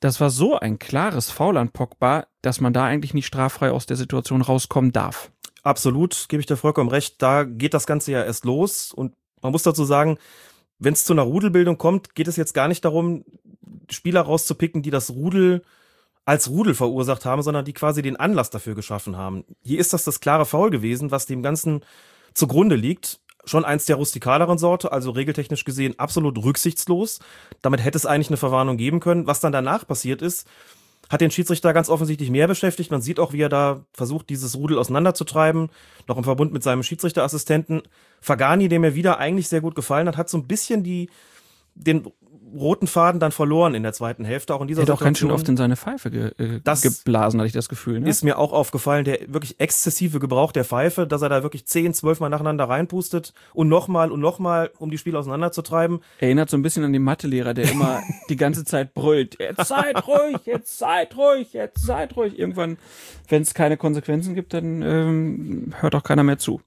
das war so ein klares Foul an Pogba, dass man da eigentlich nicht straffrei aus der Situation rauskommen darf. Absolut, gebe ich dir vollkommen recht. Da geht das Ganze ja erst los. Und man muss dazu sagen, wenn es zu einer Rudelbildung kommt, geht es jetzt gar nicht darum, Spieler rauszupicken, die das Rudel als Rudel verursacht haben, sondern die quasi den Anlass dafür geschaffen haben. Hier ist das das klare Foul gewesen, was dem Ganzen zugrunde liegt. Schon eins der rustikaleren Sorte, also regeltechnisch gesehen absolut rücksichtslos. Damit hätte es eigentlich eine Verwarnung geben können. Was dann danach passiert ist, hat den Schiedsrichter ganz offensichtlich mehr beschäftigt. Man sieht auch, wie er da versucht, dieses Rudel auseinanderzutreiben, noch im Verbund mit seinem Schiedsrichterassistenten. Fagani, dem er wieder eigentlich sehr gut gefallen hat, hat so ein bisschen die, den roten Faden dann verloren in der zweiten Hälfte. Auch in dieser er hat auch ganz schön oft in seine Pfeife ge äh, das geblasen, hatte ich das Gefühl. Ne? Ist mir auch aufgefallen, der wirklich exzessive Gebrauch der Pfeife, dass er da wirklich zehn, zwölf Mal nacheinander reinpustet und nochmal und nochmal, um die Spiele auseinanderzutreiben. Erinnert so ein bisschen an den Mathelehrer, der immer die ganze Zeit brüllt. Jetzt seid ruhig, jetzt seid ruhig, jetzt seid ruhig. Irgendwann, wenn es keine Konsequenzen gibt, dann ähm, hört auch keiner mehr zu.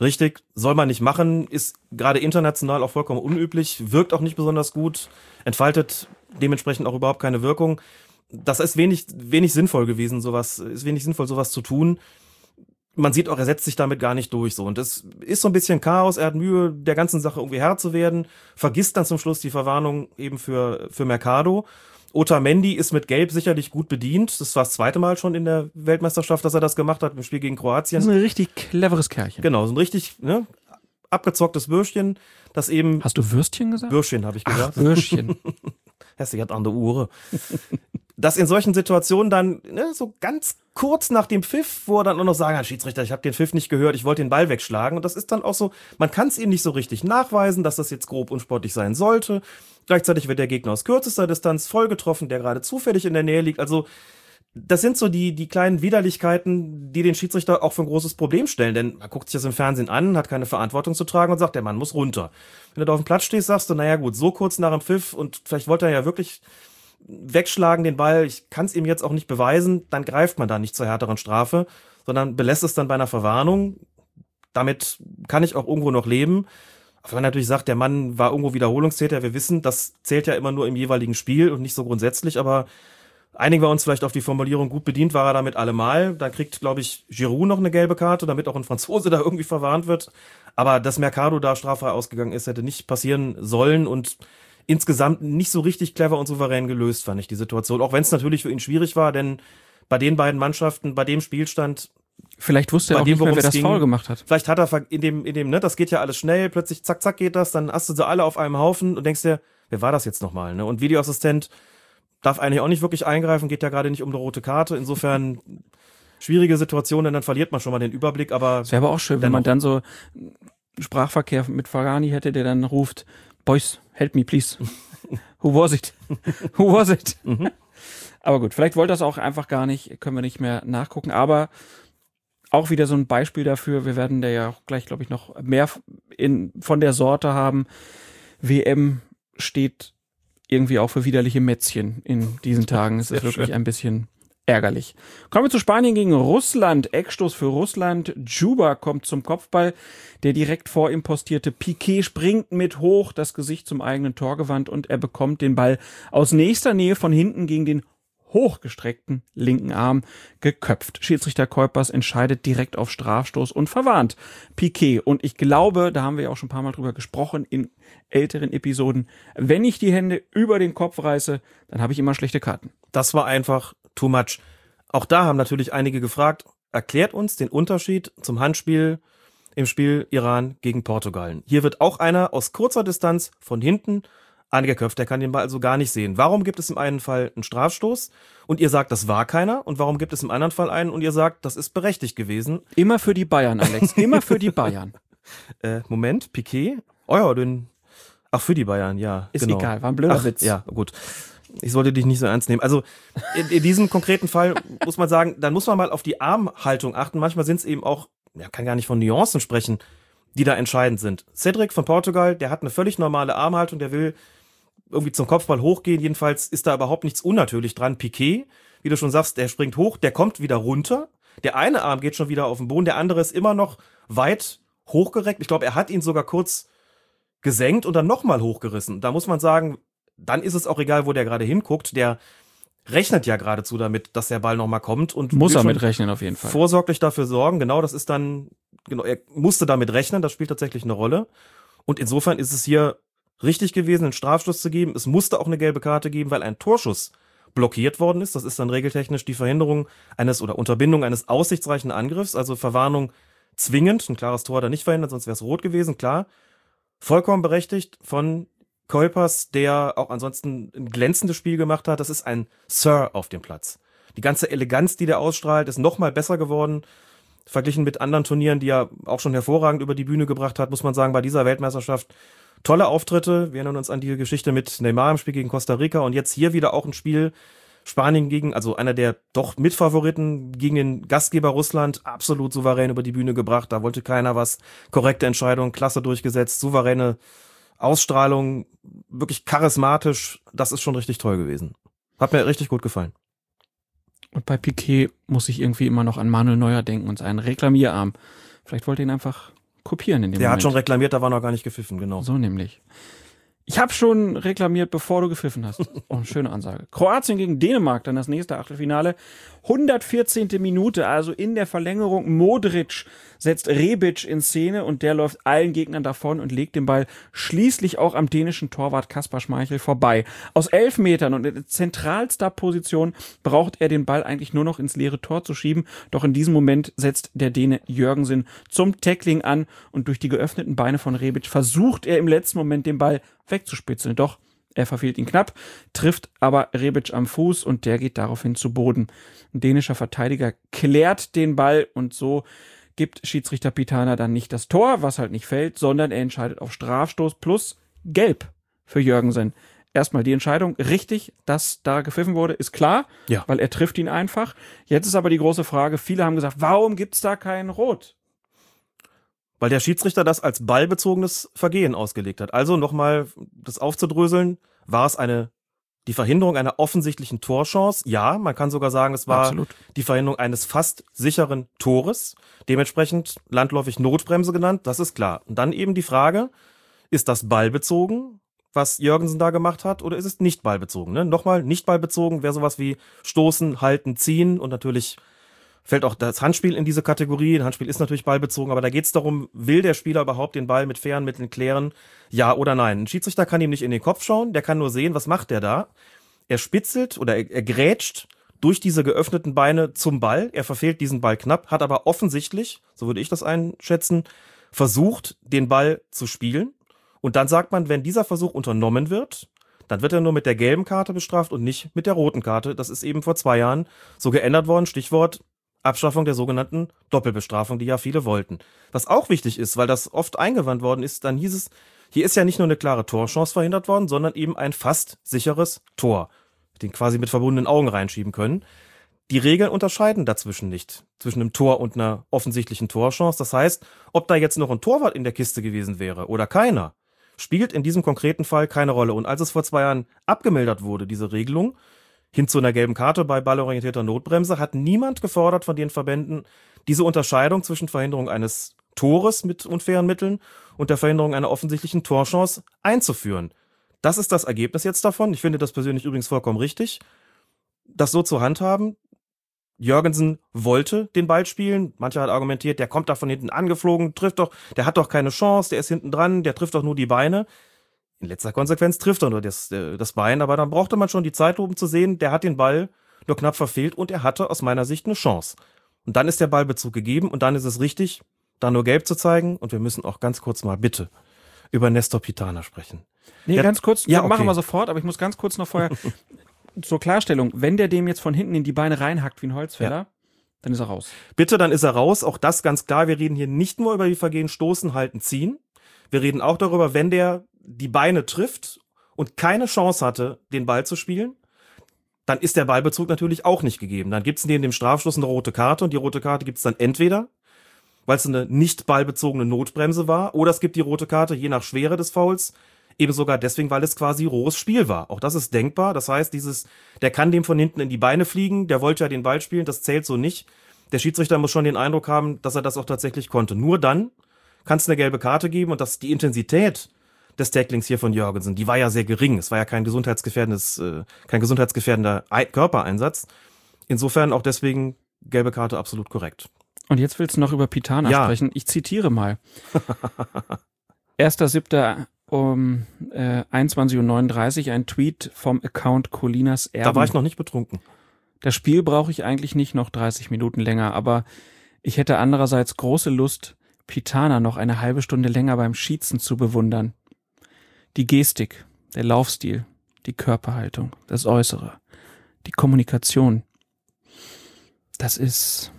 Richtig, soll man nicht machen, ist gerade international auch vollkommen unüblich, wirkt auch nicht besonders gut, entfaltet dementsprechend auch überhaupt keine Wirkung. Das ist wenig, wenig sinnvoll gewesen, sowas, ist wenig sinnvoll, sowas zu tun. Man sieht auch, er setzt sich damit gar nicht durch, so. Und es ist so ein bisschen Chaos, er hat Mühe, der ganzen Sache irgendwie Herr zu werden, vergisst dann zum Schluss die Verwarnung eben für, für Mercado Otamendi ist mit Gelb sicherlich gut bedient. Das war das zweite Mal schon in der Weltmeisterschaft, dass er das gemacht hat im Spiel gegen Kroatien. Das ist ein richtig cleveres Kerlchen. Genau, so ein richtig ne, abgezocktes Würstchen, das eben. Hast du Würstchen gesagt? Würstchen habe ich gesagt. Ach, Würstchen. Hässlich hat an der Uhr. dass in solchen Situationen dann ne, so ganz kurz nach dem Pfiff, wo er dann auch noch sagen, Herr Schiedsrichter, ich habe den Pfiff nicht gehört, ich wollte den Ball wegschlagen. Und das ist dann auch so, man kann es ihm nicht so richtig nachweisen, dass das jetzt grob unsportlich sein sollte. Gleichzeitig wird der Gegner aus kürzester Distanz voll getroffen, der gerade zufällig in der Nähe liegt. Also das sind so die, die kleinen Widerlichkeiten, die den Schiedsrichter auch für ein großes Problem stellen. Denn man guckt sich das im Fernsehen an, hat keine Verantwortung zu tragen und sagt, der Mann muss runter. Wenn du da auf dem Platz stehst, sagst du, naja gut, so kurz nach dem Pfiff und vielleicht wollte er ja wirklich wegschlagen den Ball, ich kann es ihm jetzt auch nicht beweisen, dann greift man da nicht zur härteren Strafe, sondern belässt es dann bei einer Verwarnung. Damit kann ich auch irgendwo noch leben. Wenn man natürlich sagt, der Mann war irgendwo Wiederholungstäter, wir wissen, das zählt ja immer nur im jeweiligen Spiel und nicht so grundsätzlich, aber einigen wir uns vielleicht auf die Formulierung, gut bedient war er damit allemal. Da kriegt, glaube ich, Giroud noch eine gelbe Karte, damit auch ein Franzose da irgendwie verwarnt wird. Aber dass Mercado da straffrei ausgegangen ist, hätte nicht passieren sollen und insgesamt nicht so richtig clever und souverän gelöst, fand ich die Situation. Auch wenn es natürlich für ihn schwierig war, denn bei den beiden Mannschaften, bei dem Spielstand Vielleicht wusste er auch dem, nicht mehr, wer das ging. Foul gemacht hat. Vielleicht hat er in dem, in dem, ne, das geht ja alles schnell, plötzlich zack, zack geht das, dann hast du sie alle auf einem Haufen und denkst dir, wer war das jetzt nochmal, ne? Und Videoassistent darf eigentlich auch nicht wirklich eingreifen, geht ja gerade nicht um eine rote Karte. Insofern schwierige Situation, denn dann verliert man schon mal den Überblick, aber Es wäre aber auch schön, wenn man dann so Sprachverkehr mit Farani hätte, der dann ruft, Boys, help me, please. Who was it? Who was it? Mhm. Aber gut, vielleicht wollte das auch einfach gar nicht, können wir nicht mehr nachgucken, aber auch wieder so ein Beispiel dafür, wir werden da ja auch gleich, glaube ich, noch mehr in, von der Sorte haben. WM steht irgendwie auch für widerliche Mätzchen in diesen Tagen. Es ist wirklich schön. ein bisschen ärgerlich. Kommen wir zu Spanien gegen Russland. Eckstoß für Russland. Juba kommt zum Kopfball. Der direkt vor ihm postierte Piquet springt mit hoch, das Gesicht zum eigenen Torgewand und er bekommt den Ball aus nächster Nähe von hinten gegen den hochgestreckten linken Arm geköpft. Schiedsrichter Kuipers entscheidet direkt auf Strafstoß und verwarnt Piquet. Und ich glaube, da haben wir ja auch schon ein paar Mal drüber gesprochen in älteren Episoden, wenn ich die Hände über den Kopf reiße, dann habe ich immer schlechte Karten. das war einfach too much. Auch da haben natürlich einige gefragt, erklärt uns den Unterschied zum Handspiel im Spiel Iran gegen Portugal. Hier wird auch einer aus kurzer Distanz von hinten angeköpft, der kann den Ball also gar nicht sehen. Warum gibt es im einen Fall einen Strafstoß und ihr sagt, das war keiner und warum gibt es im anderen Fall einen und ihr sagt, das ist berechtigt gewesen? Immer für die Bayern, Alex. Immer für die Bayern. Äh, Moment, Piquet? Oh ja, den Ach, für die Bayern, ja. Ist genau. egal, war ein blöder Ach, Witz. Ja, gut. Ich sollte dich nicht so ernst nehmen. Also in, in diesem konkreten Fall muss man sagen, dann muss man mal auf die Armhaltung achten. Manchmal sind es eben auch, ja, kann gar nicht von Nuancen sprechen, die da entscheidend sind. Cedric von Portugal, der hat eine völlig normale Armhaltung, der will irgendwie zum Kopfball hochgehen. Jedenfalls ist da überhaupt nichts unnatürlich dran. Piquet, wie du schon sagst, der springt hoch, der kommt wieder runter. Der eine Arm geht schon wieder auf den Boden, der andere ist immer noch weit hochgereckt. Ich glaube, er hat ihn sogar kurz gesenkt und dann nochmal hochgerissen. Da muss man sagen, dann ist es auch egal, wo der gerade hinguckt. Der rechnet ja geradezu damit, dass der Ball nochmal kommt und Muss er mit rechnen auf jeden Fall. vorsorglich dafür sorgen. Genau, das ist dann, genau, er musste damit rechnen, das spielt tatsächlich eine Rolle. Und insofern ist es hier richtig gewesen, einen Strafstoß zu geben. Es musste auch eine gelbe Karte geben, weil ein Torschuss blockiert worden ist. Das ist dann regeltechnisch die Verhinderung eines oder Unterbindung eines aussichtsreichen Angriffs, also Verwarnung zwingend. Ein klares Tor hat er nicht verhindert, sonst wäre es rot gewesen, klar. Vollkommen berechtigt von Kuipers, der auch ansonsten ein glänzendes Spiel gemacht hat. Das ist ein Sir auf dem Platz. Die ganze Eleganz, die der ausstrahlt, ist noch mal besser geworden. Verglichen mit anderen Turnieren, die er auch schon hervorragend über die Bühne gebracht hat, muss man sagen, bei dieser Weltmeisterschaft tolle Auftritte. Wir erinnern uns an die Geschichte mit Neymar im Spiel gegen Costa Rica und jetzt hier wieder auch ein Spiel Spanien gegen, also einer der doch Mitfavoriten gegen den Gastgeber Russland, absolut souverän über die Bühne gebracht. Da wollte keiner was. Korrekte Entscheidung, klasse durchgesetzt, souveräne Ausstrahlung, wirklich charismatisch. Das ist schon richtig toll gewesen. Hat mir richtig gut gefallen. Und bei Piquet muss ich irgendwie immer noch an Manuel Neuer denken und seinen Reklamierarm. Vielleicht wollte ihn einfach kopieren in dem Der Moment. hat schon reklamiert, da war noch gar nicht gepfiffen, genau. So nämlich. Ich habe schon reklamiert, bevor du gepfiffen hast. Oh, schöne Ansage. Kroatien gegen Dänemark, dann das nächste Achtelfinale. 114. Minute, also in der Verlängerung. Modric setzt Rebic in Szene und der läuft allen Gegnern davon und legt den Ball schließlich auch am dänischen Torwart Kaspar Schmeichel vorbei. Aus elf Metern und in zentralster Position braucht er den Ball eigentlich nur noch ins leere Tor zu schieben. Doch in diesem Moment setzt der Däne Jürgensen zum Tackling an und durch die geöffneten Beine von Rebic versucht er im letzten Moment den Ball wegzuspitzeln. Doch er verfehlt ihn knapp, trifft aber Rebic am Fuß und der geht daraufhin zu Boden. Ein dänischer Verteidiger klärt den Ball und so gibt Schiedsrichter Pitana dann nicht das Tor, was halt nicht fällt, sondern er entscheidet auf Strafstoß plus Gelb für Jürgensen. Erstmal die Entscheidung richtig, dass da gepfiffen wurde, ist klar, Ja. weil er trifft ihn einfach. Jetzt ist aber die große Frage, viele haben gesagt, warum gibt's da kein Rot? Weil der Schiedsrichter das als ballbezogenes Vergehen ausgelegt hat. Also nochmal das aufzudröseln, war es eine die Verhinderung einer offensichtlichen Torchance? Ja, man kann sogar sagen, es war Absolut. die Verhinderung eines fast sicheren Tores. Dementsprechend landläufig Notbremse genannt, das ist klar. Und dann eben die Frage, ist das ballbezogen, was Jürgensen da gemacht hat, oder ist es nicht ballbezogen? Ne? Nochmal, nicht ballbezogen wäre sowas wie Stoßen, Halten, Ziehen und natürlich fällt auch das Handspiel in diese Kategorie. Ein Handspiel ist natürlich ballbezogen, aber da geht es darum, will der Spieler überhaupt den Ball mit fairen Mitteln klären, ja oder nein. Ein Schiedsrichter kann ihm nicht in den Kopf schauen, der kann nur sehen, was macht der da. Er spitzelt oder er, er grätscht durch diese geöffneten Beine zum Ball. Er verfehlt diesen Ball knapp, hat aber offensichtlich, so würde ich das einschätzen, versucht, den Ball zu spielen. Und dann sagt man, wenn dieser Versuch unternommen wird, dann wird er nur mit der gelben Karte bestraft und nicht mit der roten Karte. Das ist eben vor zwei Jahren so geändert worden. Stichwort Abschaffung der sogenannten Doppelbestrafung, die ja viele wollten. Was auch wichtig ist, weil das oft eingewandt worden ist, dann hieß es, hier ist ja nicht nur eine klare Torchance verhindert worden, sondern eben ein fast sicheres Tor, den quasi mit verbundenen Augen reinschieben können. Die Regeln unterscheiden dazwischen nicht, zwischen einem Tor und einer offensichtlichen Torchance. Das heißt, ob da jetzt noch ein Torwart in der Kiste gewesen wäre oder keiner, spielt in diesem konkreten Fall keine Rolle. Und als es vor zwei Jahren abgemildert wurde, diese Regelung, hin zu einer gelben Karte bei ballorientierter Notbremse, hat niemand gefordert von den Verbänden, diese Unterscheidung zwischen Verhinderung eines Tores mit unfairen Mitteln und der Verhinderung einer offensichtlichen Torchance einzuführen. Das ist das Ergebnis jetzt davon. Ich finde das persönlich übrigens vollkommen richtig, das so zu handhaben. Jürgensen wollte den Ball spielen. Mancher hat argumentiert, der kommt da von hinten angeflogen, trifft doch, der hat doch keine Chance, der ist hinten dran, der trifft doch nur die Beine. In letzter Konsequenz trifft er nur das, äh, das Bein, aber dann brauchte man schon die Zeit, um zu sehen, der hat den Ball nur knapp verfehlt und er hatte aus meiner Sicht eine Chance. Und dann ist der Ballbezug gegeben und dann ist es richtig, da nur gelb zu zeigen und wir müssen auch ganz kurz mal bitte über Nestor Pitana sprechen. Nee, Der- ganz kurz, Ja, ja, machen okay. wir sofort, aber ich muss ganz kurz noch vorher zur Klarstellung, wenn der dem jetzt von hinten in die Beine reinhackt wie ein Holzfäller, dann ist er raus. Bitte, dann ist er raus. Auch das ganz klar. Wir reden hier nicht nur über die Vergehen Stoßen, Halten, Ziehen. Wir reden auch darüber, wenn der die Beine trifft und keine Chance hatte, den Ball zu spielen, dann ist der Ballbezug natürlich auch nicht gegeben. Dann gibt es neben dem Strafschluss eine rote Karte und die rote Karte gibt es dann entweder, weil es eine nicht ballbezogene Notbremse war, oder es gibt die rote Karte je nach Schwere des Fouls, eben sogar deswegen, weil es quasi rohes Spiel war. Auch das ist denkbar. Das heißt, dieses, der kann dem von hinten in die Beine fliegen, der wollte ja den Ball spielen, das zählt so nicht. Der Schiedsrichter muss schon den Eindruck haben, dass er das auch tatsächlich konnte. Nur dann kann es eine gelbe Karte geben und dass die Intensität des Tacklings hier von Jorgensen, die war ja sehr gering. Es war ja kein gesundheitsgefährdendes, äh, kein gesundheitsgefährdender Ei- Körpereinsatz. Insofern auch deswegen gelbe Karte absolut korrekt. Und jetzt willst du noch über Pitana Ja. sprechen. Ich zitiere mal. 1.7. um äh, 21.39 Uhr ein Tweet vom Account Colinas Erben. Da war ich noch nicht betrunken. Das Spiel brauche ich eigentlich nicht noch 30 Minuten länger, aber ich hätte andererseits große Lust, Pitana noch eine halbe Stunde länger beim Schießen zu bewundern. Die Gestik, der Laufstil, die Körperhaltung, das Äußere, die Kommunikation. Das ist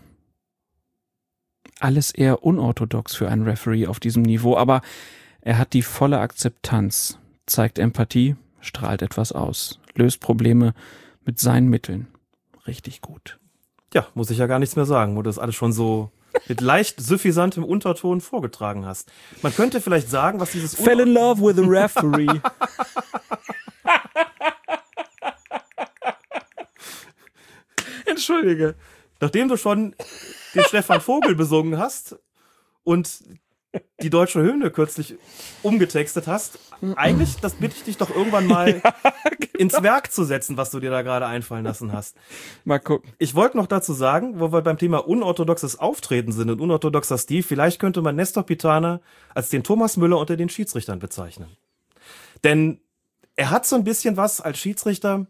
alles eher unorthodox für einen Referee auf diesem Niveau, aber er hat die volle Akzeptanz, zeigt Empathie, strahlt etwas aus, löst Probleme mit seinen Mitteln. Richtig gut. Ja, muss ich ja gar nichts mehr sagen, wo das alles schon so mit leicht suffisantem Unterton vorgetragen hast. Man könnte vielleicht sagen, was dieses Fell in love with a referee. Entschuldige. Nachdem du schon den Stefan Vogel besungen hast und die deutsche Hymne kürzlich umgetextet hast, eigentlich, das bitte ich dich doch irgendwann mal ins Werk zu setzen, was du dir da gerade einfallen lassen hast. Mal gucken. Ich wollte noch dazu sagen, wo wir beim Thema unorthodoxes Auftreten sind und unorthodoxer Stil, vielleicht könnte man Nestor Pitana als den Thomas Müller unter den Schiedsrichtern bezeichnen. Denn er hat so ein bisschen was als Schiedsrichter,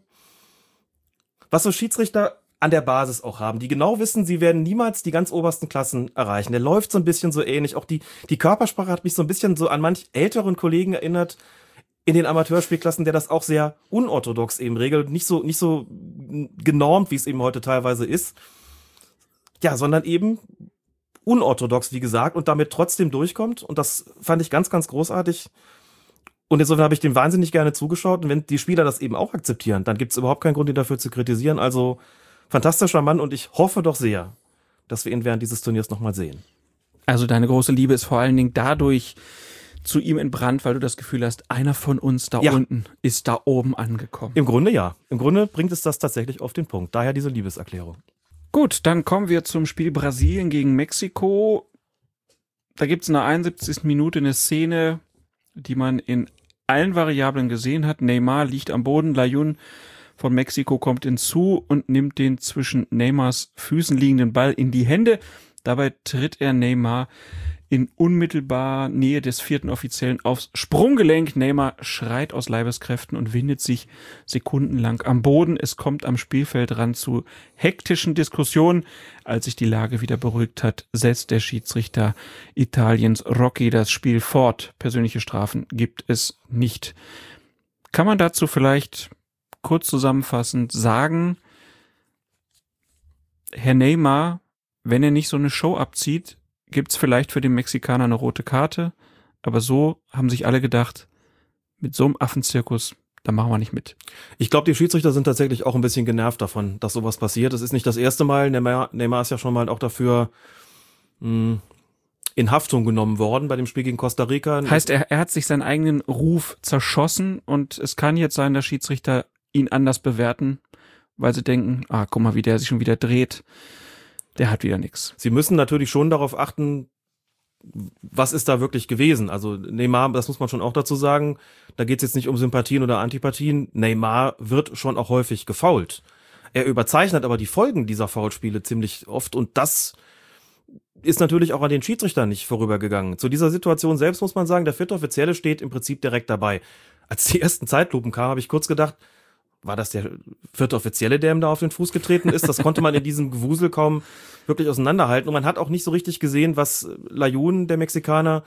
was so Schiedsrichter an der Basis auch haben, die genau wissen, sie werden niemals die ganz obersten Klassen erreichen. Der läuft so ein bisschen so ähnlich. Auch die, die Körpersprache hat mich so ein bisschen so an manch älteren Kollegen erinnert in den Amateurspielklassen, der das auch sehr unorthodox eben regelt. Nicht so, nicht so genormt, wie es eben heute teilweise ist. Ja, sondern eben unorthodox, wie gesagt, und damit trotzdem durchkommt. Und das fand ich ganz, ganz großartig. Und insofern habe ich dem wahnsinnig gerne zugeschaut. Und wenn die Spieler das eben auch akzeptieren, dann gibt es überhaupt keinen Grund, ihn dafür zu kritisieren. Also fantastischer Mann und ich hoffe doch sehr, dass wir ihn während dieses Turniers nochmal sehen. Also deine große Liebe ist vor allen Dingen dadurch zu ihm entbrannt, weil du das Gefühl hast, einer von uns da Ja. unten ist da oben angekommen. Im Grunde ja. Im Grunde bringt es das tatsächlich auf den Punkt. Daher diese Liebeserklärung. Gut, dann kommen wir zum Spiel Brasilien gegen Mexiko. Da gibt es in der 71. Minute eine Szene, die man in allen Variablen gesehen hat. Neymar liegt am Boden, Layun von Mexiko kommt hinzu und nimmt den zwischen Neymars Füßen liegenden Ball in die Hände. Dabei tritt er Neymar in unmittelbar Nähe des vierten Offiziellen aufs Sprunggelenk. Neymar schreit aus Leibeskräften und windet sich sekundenlang am Boden. Es kommt am Spielfeldrand zu hektischen Diskussionen. Als sich die Lage wieder beruhigt hat, setzt der Schiedsrichter Italiens Rocky das Spiel fort. Persönliche Strafen gibt es nicht. Kann man dazu vielleicht kurz zusammenfassend sagen, Herr Neymar, wenn er nicht so eine Show abzieht, gibt's vielleicht für den Mexikaner eine rote Karte. Aber so haben sich alle gedacht, mit so einem Affenzirkus, da machen wir nicht mit. Ich glaube, die Schiedsrichter sind tatsächlich auch ein bisschen genervt davon, dass sowas passiert. Es ist nicht das erste Mal. Neymar, Neymar ist ja schon mal auch dafür mh, in Haftung genommen worden bei dem Spiel gegen Costa Rica. Heißt, er, er hat sich seinen eigenen Ruf zerschossen und es kann jetzt sein, dass Schiedsrichter ihn anders bewerten, weil sie denken, ah, guck mal, wie der sich schon wieder dreht. Der hat wieder nichts. Sie müssen natürlich schon darauf achten, was ist da wirklich gewesen. Also Neymar, das muss man schon auch dazu sagen, da geht es jetzt nicht um Sympathien oder Antipathien. Neymar wird schon auch häufig gefault. Er überzeichnet aber die Folgen dieser Foulspiele ziemlich oft und das ist natürlich auch an den Schiedsrichtern nicht vorübergegangen. Zu dieser Situation selbst muss man sagen, der vierte Offizielle steht im Prinzip direkt dabei. Als die ersten Zeitlupen kamen, habe ich kurz gedacht, war das der vierte Offizielle, der ihm da auf den Fuß getreten ist? Das konnte man in diesem Gewusel kaum wirklich auseinanderhalten. Und man hat auch nicht so richtig gesehen, was Layun, der Mexikaner,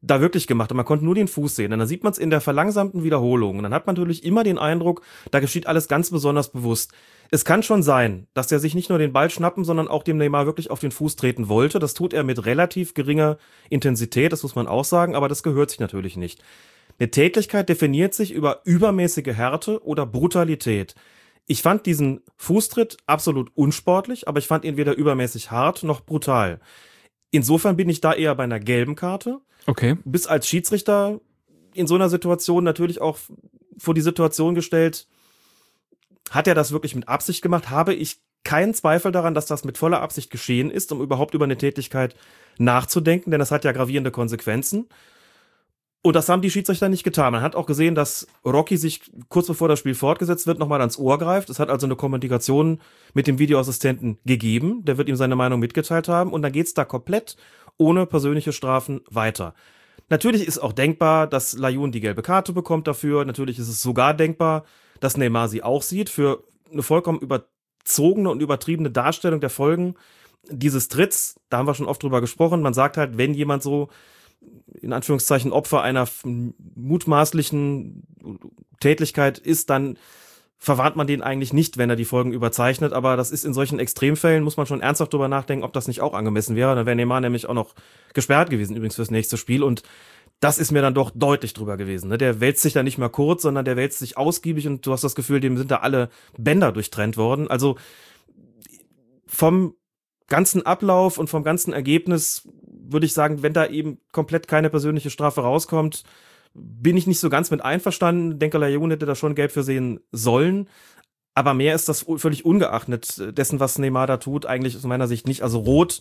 da wirklich gemacht hat. Man konnte nur den Fuß sehen. Und dann sieht man es in der verlangsamten Wiederholung. Und dann hat man natürlich immer den Eindruck, da geschieht alles ganz besonders bewusst. Es kann schon sein, dass er sich nicht nur den Ball schnappen, sondern auch dem Neymar wirklich auf den Fuß treten wollte. Das tut er mit relativ geringer Intensität, das muss man auch sagen, aber das gehört sich natürlich nicht. Eine Tätigkeit definiert sich über übermäßige Härte oder Brutalität. Ich fand diesen Fußtritt absolut unsportlich, aber ich fand ihn weder übermäßig hart noch brutal. Insofern bin ich da eher bei einer gelben Karte. Okay. Bis als Schiedsrichter in so einer Situation natürlich auch vor die Situation gestellt, hat er das wirklich mit Absicht gemacht? Habe ich keinen Zweifel daran, dass das mit voller Absicht geschehen ist, um überhaupt über eine Tätigkeit nachzudenken, denn das hat ja gravierende Konsequenzen. Und das haben die Schiedsrichter nicht getan. Man hat auch gesehen, dass Rocky sich kurz bevor das Spiel fortgesetzt wird, nochmal ans Ohr greift. Es hat also eine Kommunikation mit dem Videoassistenten gegeben. Der wird ihm seine Meinung mitgeteilt haben. Und dann geht's da komplett ohne persönliche Strafen weiter. Natürlich ist auch denkbar, dass Layun die gelbe Karte bekommt dafür. Natürlich ist es sogar denkbar, dass Neymar sie auch sieht für eine vollkommen überzogene und übertriebene Darstellung der Folgen dieses Tritts. Da haben wir schon oft drüber gesprochen. Man sagt halt, wenn jemand so in Anführungszeichen Opfer einer mutmaßlichen Tätigkeit ist, dann verwahrt man den eigentlich nicht, wenn er die Folgen überzeichnet. Aber das ist in solchen Extremfällen, muss man schon ernsthaft drüber nachdenken, ob das nicht auch angemessen wäre. Dann wäre Neymar nämlich auch noch gesperrt gewesen, übrigens fürs nächste Spiel. Und das ist mir dann doch deutlich drüber gewesen. Ne? Der wälzt sich da nicht mehr kurz, sondern der wälzt sich ausgiebig und du hast das Gefühl, dem sind da alle Bänder durchtrennt worden. Also vom ganzen Ablauf und vom ganzen Ergebnis würde ich sagen, wenn da eben komplett keine persönliche Strafe rauskommt, bin ich nicht so ganz mit einverstanden. Denke, Lajon hätte da schon gelb für sehen sollen. Aber mehr ist das völlig ungeachtet dessen, was Neymar da tut, eigentlich aus meiner Sicht nicht. Also rot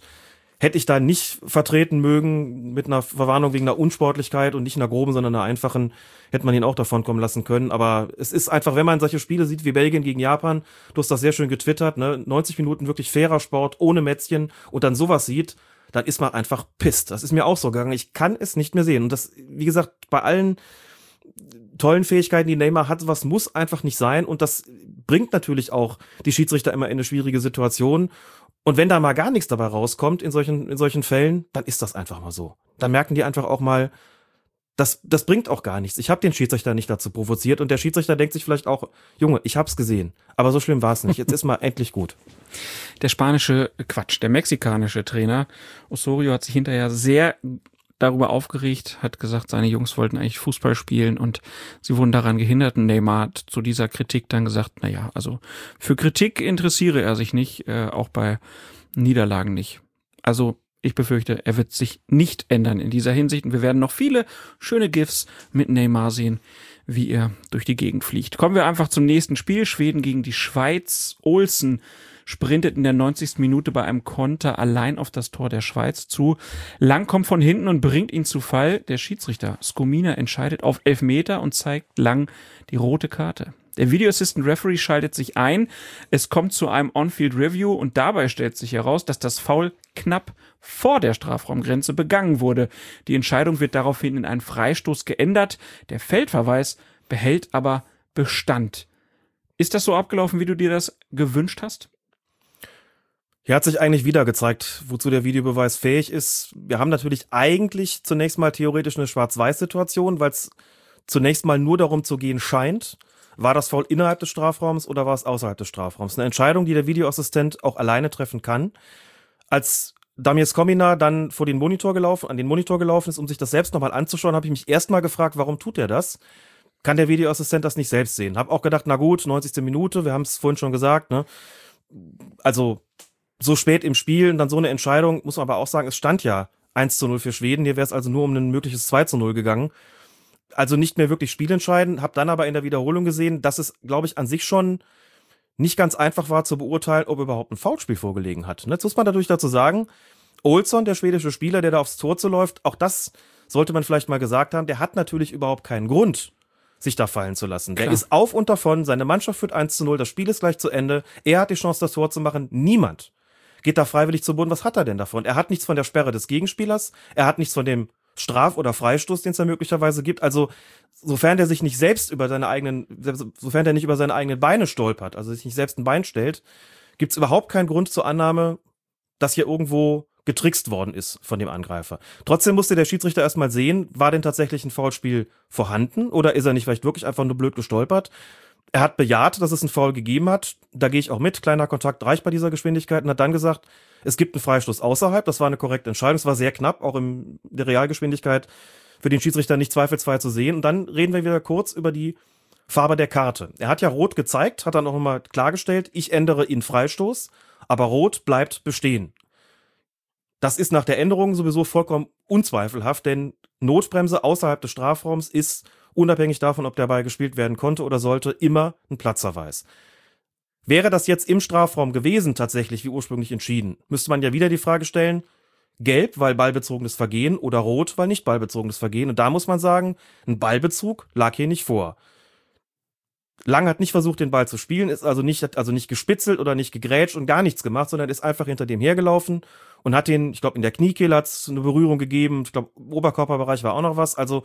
hätte ich da nicht vertreten mögen mit einer Verwarnung wegen einer Unsportlichkeit und nicht einer groben, sondern einer einfachen, hätte man ihn auch davon kommen lassen können. Aber es ist einfach, wenn man solche Spiele sieht wie Belgien gegen Japan, du hast das sehr schön getwittert, ne? 90 Minuten wirklich fairer Sport, ohne Mätzchen und dann sowas sieht, dann ist man einfach pisst. Das ist mir auch so gegangen. Ich kann es nicht mehr sehen. Und das, wie gesagt, bei allen tollen Fähigkeiten, die Neymar hat, was muss einfach nicht sein. Und das bringt natürlich auch die Schiedsrichter immer in eine schwierige Situation. Und wenn da mal gar nichts dabei rauskommt in solchen, in solchen Fällen, dann ist das einfach mal so. Dann merken die einfach auch mal, das, das bringt auch gar nichts. Ich habe den Schiedsrichter nicht dazu provoziert und der Schiedsrichter denkt sich vielleicht auch, Junge, ich hab's gesehen, aber so schlimm war es nicht. Jetzt ist mal endlich gut. Der spanische Quatsch, der mexikanische Trainer Osorio hat sich hinterher sehr darüber aufgeregt, hat gesagt, seine Jungs wollten eigentlich Fußball spielen und sie wurden daran gehindert. Und Neymar hat zu dieser Kritik dann gesagt, na ja, also für Kritik interessiere er sich nicht, äh, auch bei Niederlagen nicht. Also ich befürchte, er wird sich nicht ändern in dieser Hinsicht und wir werden noch viele schöne GIFs mit Neymar sehen, wie er durch die Gegend fliegt. Kommen wir einfach zum nächsten Spiel. Schweden gegen die Schweiz. Olsen sprintet in der 90. Minute bei einem Konter allein auf das Tor der Schweiz zu. Lang kommt von hinten und bringt ihn zu Fall. Der Schiedsrichter Skomina entscheidet auf Elfmeter und zeigt Lang die rote Karte. Der Video Assistant Referee schaltet sich ein. Es kommt zu einem On-Field Review und dabei stellt sich heraus, dass das Foul knapp vor der Strafraumgrenze begangen wurde. Die Entscheidung wird daraufhin in einen Freistoß geändert. Der Feldverweis behält aber Bestand. Ist das so abgelaufen, wie du dir das gewünscht hast? Hier hat sich eigentlich wieder gezeigt, wozu der Videobeweis fähig ist. Wir haben natürlich eigentlich zunächst mal theoretisch eine Schwarz-Weiß-Situation, weil es zunächst mal nur darum zu gehen scheint, war das Foul innerhalb des Strafraums oder war es außerhalb des Strafraums? Eine Entscheidung, die der Videoassistent auch alleine treffen kann. Als Damirs Komina dann vor den Monitor gelaufen, an den Monitor gelaufen ist, um sich das selbst nochmal anzuschauen, habe ich mich erstmal gefragt, warum tut er das? Kann der Videoassistent das nicht selbst sehen? Hab auch gedacht, na gut, 90. Minute, wir haben es vorhin schon gesagt, ne? Also so spät im Spiel und dann so eine Entscheidung, muss man aber auch sagen, es stand ja 1 zu 0 für Schweden. Hier wäre es also nur um ein mögliches 2 zu 0 gegangen. Also nicht mehr wirklich spielentscheidend. Hab dann aber in der Wiederholung gesehen, dass es, glaube ich, an sich schon nicht ganz einfach war zu beurteilen, ob überhaupt ein Foulspiel vorgelegen hat. Jetzt muss man natürlich dazu sagen, Olsson, der schwedische Spieler, der da aufs Tor zu läuft, auch das sollte man vielleicht mal gesagt haben, der hat natürlich überhaupt keinen Grund, sich da fallen zu lassen. Klar. Der ist auf und davon, seine Mannschaft führt 1 zu 0, das Spiel ist gleich zu Ende, er hat die Chance, das Tor zu machen, niemand geht da freiwillig zu Boden. Was hat er denn davon? Er hat nichts von der Sperre des Gegenspielers, er hat nichts von dem Straf- oder Freistoß, den es da möglicherweise gibt. Also, sofern der sich nicht selbst über seine eigenen, sofern der nicht über seine eigenen Beine stolpert, also sich nicht selbst ein Bein stellt, gibt es überhaupt keinen Grund zur Annahme, dass hier irgendwo getrickst worden ist von dem Angreifer. Trotzdem musste der Schiedsrichter erstmal sehen, war denn tatsächlich ein Foulspiel vorhanden oder ist er nicht vielleicht wirklich einfach nur blöd gestolpert? Er hat bejaht, dass es einen Foul gegeben hat. Da gehe ich auch mit. Kleiner Kontakt reicht bei dieser Geschwindigkeit und hat dann gesagt, es gibt einen Freistoß außerhalb. Das war eine korrekte Entscheidung. Es war sehr knapp, auch in der Realgeschwindigkeit für den Schiedsrichter nicht zweifelsfrei zu sehen. Und dann reden wir wieder kurz über die Farbe der Karte. Er hat ja rot gezeigt, hat dann auch nochmal klargestellt, ich ändere in Freistoß, aber rot bleibt bestehen. Das ist nach der Änderung sowieso vollkommen unzweifelhaft, denn Notbremse außerhalb des Strafraums ist unabhängig davon, ob der Ball gespielt werden konnte oder sollte, immer ein Platzverweis. Wäre das jetzt im Strafraum gewesen, tatsächlich wie ursprünglich entschieden, müsste man ja wieder die Frage stellen, gelb, weil ballbezogenes Vergehen oder rot, weil nicht ballbezogenes Vergehen. Und da muss man sagen, ein Ballbezug lag hier nicht vor. Lang hat nicht versucht, den Ball zu spielen, ist also nicht, also nicht gespitzelt oder nicht gegrätscht und gar nichts gemacht, sondern ist einfach hinter dem hergelaufen und hat den, ich glaube, in der Kniekehle hat es eine Berührung gegeben, ich glaube, Oberkörperbereich war auch noch was. Also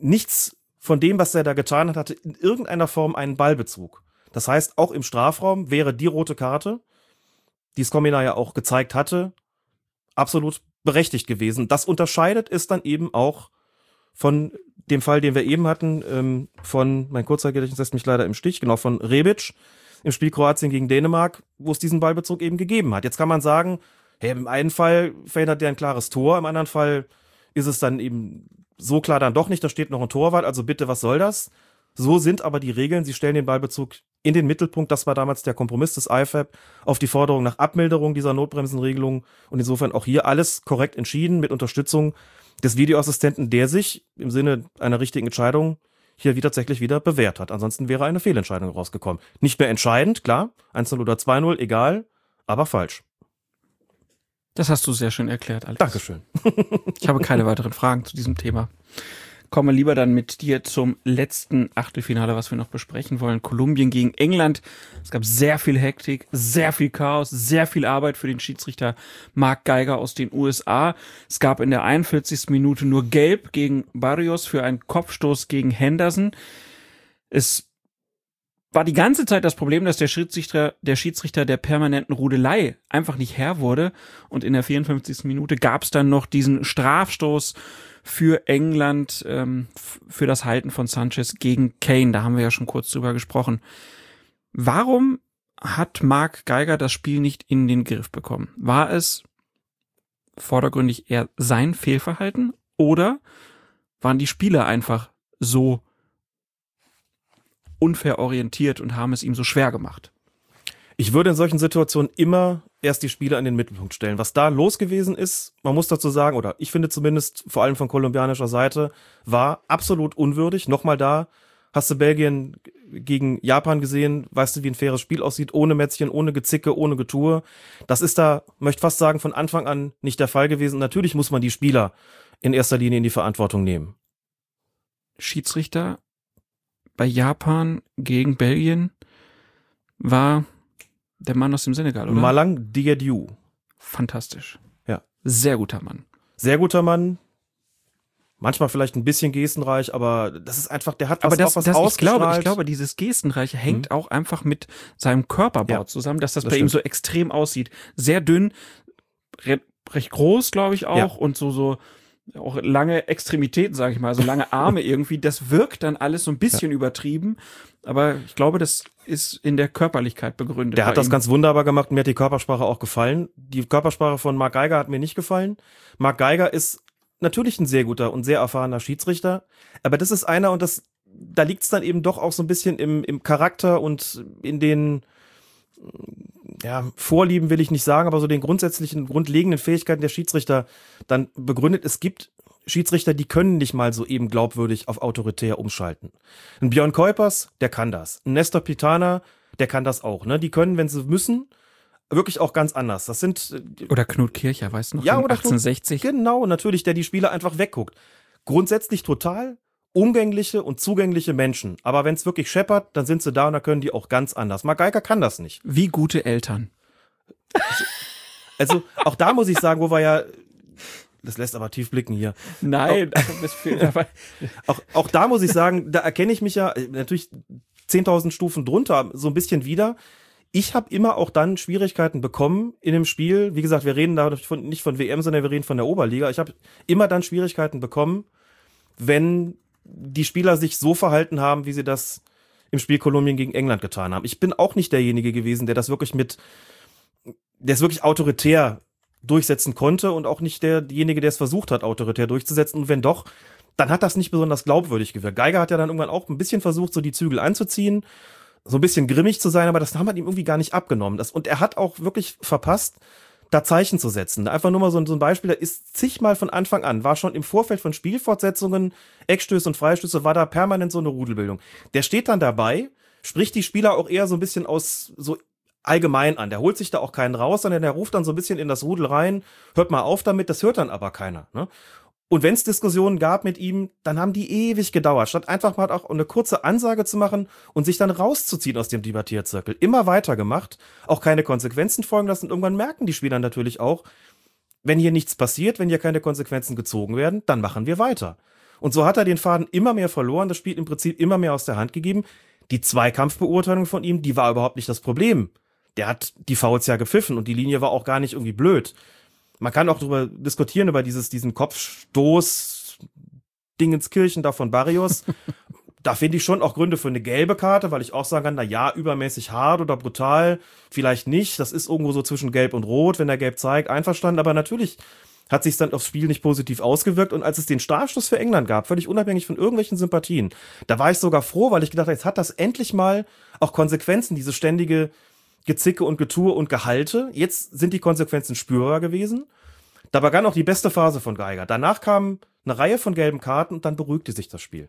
nichts von dem, was er da getan hat, hatte in irgendeiner Form einen Ballbezug. Das heißt, auch im Strafraum wäre die rote Karte, die Skomina ja auch gezeigt hatte, absolut berechtigt gewesen. Das unterscheidet es dann eben auch von dem Fall, den wir eben hatten, ähm, von, mein Kurzzeitgedächtnis lässt mich leider im Stich, genau, von Rebic im Spiel Kroatien gegen Dänemark, wo es diesen Ballbezug eben gegeben hat. Jetzt kann man sagen, hey, im einen Fall verhindert der ein klares Tor, im anderen Fall ist es dann eben so klar dann doch nicht, da steht noch ein Torwart, also bitte, was soll das? So sind aber die Regeln, sie stellen den Ballbezug in den Mittelpunkt, das war damals der Kompromiss des IFAB auf die Forderung nach Abmilderung dieser Notbremsenregelung und insofern auch hier alles korrekt entschieden mit Unterstützung des Videoassistenten, der sich im Sinne einer richtigen Entscheidung hier wie tatsächlich wieder bewährt hat. Ansonsten wäre eine Fehlentscheidung rausgekommen. Nicht mehr entscheidend, klar, 1-0 oder 2-0, egal, aber falsch. Das hast du sehr schön erklärt, Alex. Dankeschön. ich habe keine weiteren Fragen zu diesem Thema. Komme lieber dann mit dir zum letzten Achtelfinale, was wir noch besprechen wollen. Kolumbien gegen England. Es gab sehr viel Hektik, sehr viel Chaos, sehr viel Arbeit für den Schiedsrichter Mark Geiger aus den USA. Es gab in der 41. Minute nur Gelb gegen Barrios für einen Kopfstoß gegen Henderson. Es war die ganze Zeit das Problem, dass der Schiedsrichter, der Schiedsrichter der permanenten Rudelei einfach nicht Herr wurde. Und in der 54. Minute gab es dann noch diesen Strafstoß für England, ähm, für das Halten von Sanchez gegen Kane. Da haben wir ja schon kurz drüber gesprochen. Warum hat Mark Geiger das Spiel nicht in den Griff bekommen? War es vordergründig eher sein Fehlverhalten oder waren die Spieler einfach so unfair orientiert und haben es ihm so schwer gemacht. Ich würde in solchen Situationen immer erst die Spieler in den Mittelpunkt stellen. Was da los gewesen ist, man muss dazu sagen, oder ich finde zumindest vor allem von kolumbianischer Seite, war absolut unwürdig. Nochmal da, hast du Belgien gegen Japan gesehen, weißt du, wie ein faires Spiel aussieht, ohne Mätzchen, ohne Gezicke, ohne Getue. Das ist da, möchte fast sagen, von Anfang an nicht der Fall gewesen. Natürlich muss man die Spieler in erster Linie in die Verantwortung nehmen. Schiedsrichter bei Japan gegen Belgien war der Mann aus dem Senegal, oder? Malang Diadiou. Fantastisch. Sehr guter Mann. Sehr guter Mann. Manchmal vielleicht ein bisschen gestenreich, aber das ist einfach, der hat was, Aber das, auch was das ich glaube, ich glaube, dieses Gestenreiche hängt auch einfach mit seinem Körperbau Ja, zusammen, dass das, das bei ihm stimmt. so extrem aussieht. Sehr dünn, re recht groß, glaube ich auch, Ja. und so so auch lange Extremitäten, sage ich mal, so lange Arme irgendwie. Das wirkt dann alles so ein bisschen übertrieben, aber ich glaube, das ist in der Körperlichkeit begründet. Der hat das ihm. ganz wunderbar gemacht und mir hat die Körpersprache auch gefallen. Die Körpersprache von Mark Geiger hat mir nicht gefallen. Mark Geiger ist natürlich ein sehr guter und sehr erfahrener Schiedsrichter, aber das ist einer und das, da liegt es dann eben doch auch so ein bisschen im, im Charakter und in den ja, Vorlieben will ich nicht sagen, aber so den grundsätzlichen, grundlegenden Fähigkeiten der Schiedsrichter dann begründet. Es gibt Schiedsrichter, die können nicht mal so eben glaubwürdig auf autoritär umschalten. Ein Björn Kuipers, der kann das. Ein Nestor Pitana, der kann das auch. Ne? Die können, wenn sie müssen, wirklich auch ganz anders. Das sind äh, Oder Knut Kircher, weißt du noch? Ja, oder Knut- 1860. genau natürlich, der die Spieler einfach wegguckt. Grundsätzlich total umgängliche und zugängliche Menschen. Aber wenn es wirklich scheppert, dann sind sie da und da können die auch ganz anders. Mark Geiger kann das nicht. Wie gute Eltern. Also auch da muss ich sagen, wo wir ja, das lässt aber tief blicken hier. Nein, das fehlt dabei. Auch, auch da muss ich sagen, da erkenne ich mich ja äh, natürlich 10.000 Stufen drunter so ein bisschen wieder. Ich habe immer auch dann Schwierigkeiten bekommen in dem Spiel. Wie gesagt, wir reden da von, nicht von WM, sondern wir reden von der Oberliga. Ich habe immer dann Schwierigkeiten bekommen, wenn die Spieler sich so verhalten haben, wie sie das im Spiel Kolumbien gegen England getan haben. Ich bin auch nicht derjenige gewesen, der das wirklich mit, der es wirklich autoritär durchsetzen konnte und auch nicht derjenige, der es versucht hat, autoritär durchzusetzen. Und wenn doch, dann hat das nicht besonders glaubwürdig gewirkt. Geiger hat ja dann irgendwann auch ein bisschen versucht, so die Zügel einzuziehen, so ein bisschen grimmig zu sein, aber das haben wir ihm irgendwie gar nicht abgenommen. Das, und er hat auch wirklich verpasst, da Zeichen zu setzen. Einfach nur mal so, ein- so ein Beispiel, da ist zigmal von Anfang an, war schon im Vorfeld von Spielfortsetzungen, Eckstöße und Freistöße, war da permanent so eine Rudelbildung. Der steht dann dabei, spricht die Spieler auch eher so ein bisschen aus, so allgemein an. Der holt sich da auch keinen raus, sondern der ruft dann so ein bisschen in das Rudel rein, hört mal auf damit, das hört dann aber keiner. Ne? Und wenn es Diskussionen gab mit ihm, dann haben die ewig gedauert, statt einfach mal auch eine kurze Ansage zu machen und sich dann rauszuziehen aus dem Debattierzirkel. Immer weiter gemacht, auch keine Konsequenzen folgen lassen. Und irgendwann merken die Spieler natürlich auch, wenn hier nichts passiert, wenn hier keine Konsequenzen gezogen werden, dann machen wir weiter. Und so hat er den Faden immer mehr verloren, das Spiel im Prinzip immer mehr aus der Hand gegeben. Die Zweikampfbeurteilung von ihm, die war überhaupt nicht das Problem. Der hat die Fouls ja gepfiffen und die Linie war auch gar nicht irgendwie blöd. Man kann auch darüber diskutieren, über dieses, diesen Kopfstoß Dingenskirchen da von Barrios. da finde ich schon auch Gründe für eine gelbe Karte, weil ich auch sagen kann, na ja, übermäßig hart oder brutal, vielleicht nicht. Das ist irgendwo so zwischen gelb und rot, wenn er gelb zeigt, einverstanden. Aber natürlich hat sich dann aufs Spiel nicht positiv ausgewirkt. Und als es den Startschuss für England gab, völlig unabhängig von irgendwelchen Sympathien, da war ich sogar froh, weil ich gedacht habe, jetzt hat das endlich mal auch Konsequenzen, diese ständige Gezicke und Getue und Gehalte. Jetzt sind die Konsequenzen spürbar gewesen. Da begann auch die beste Phase von Geiger. Danach kam eine Reihe von gelben Karten und dann beruhigte sich das Spiel.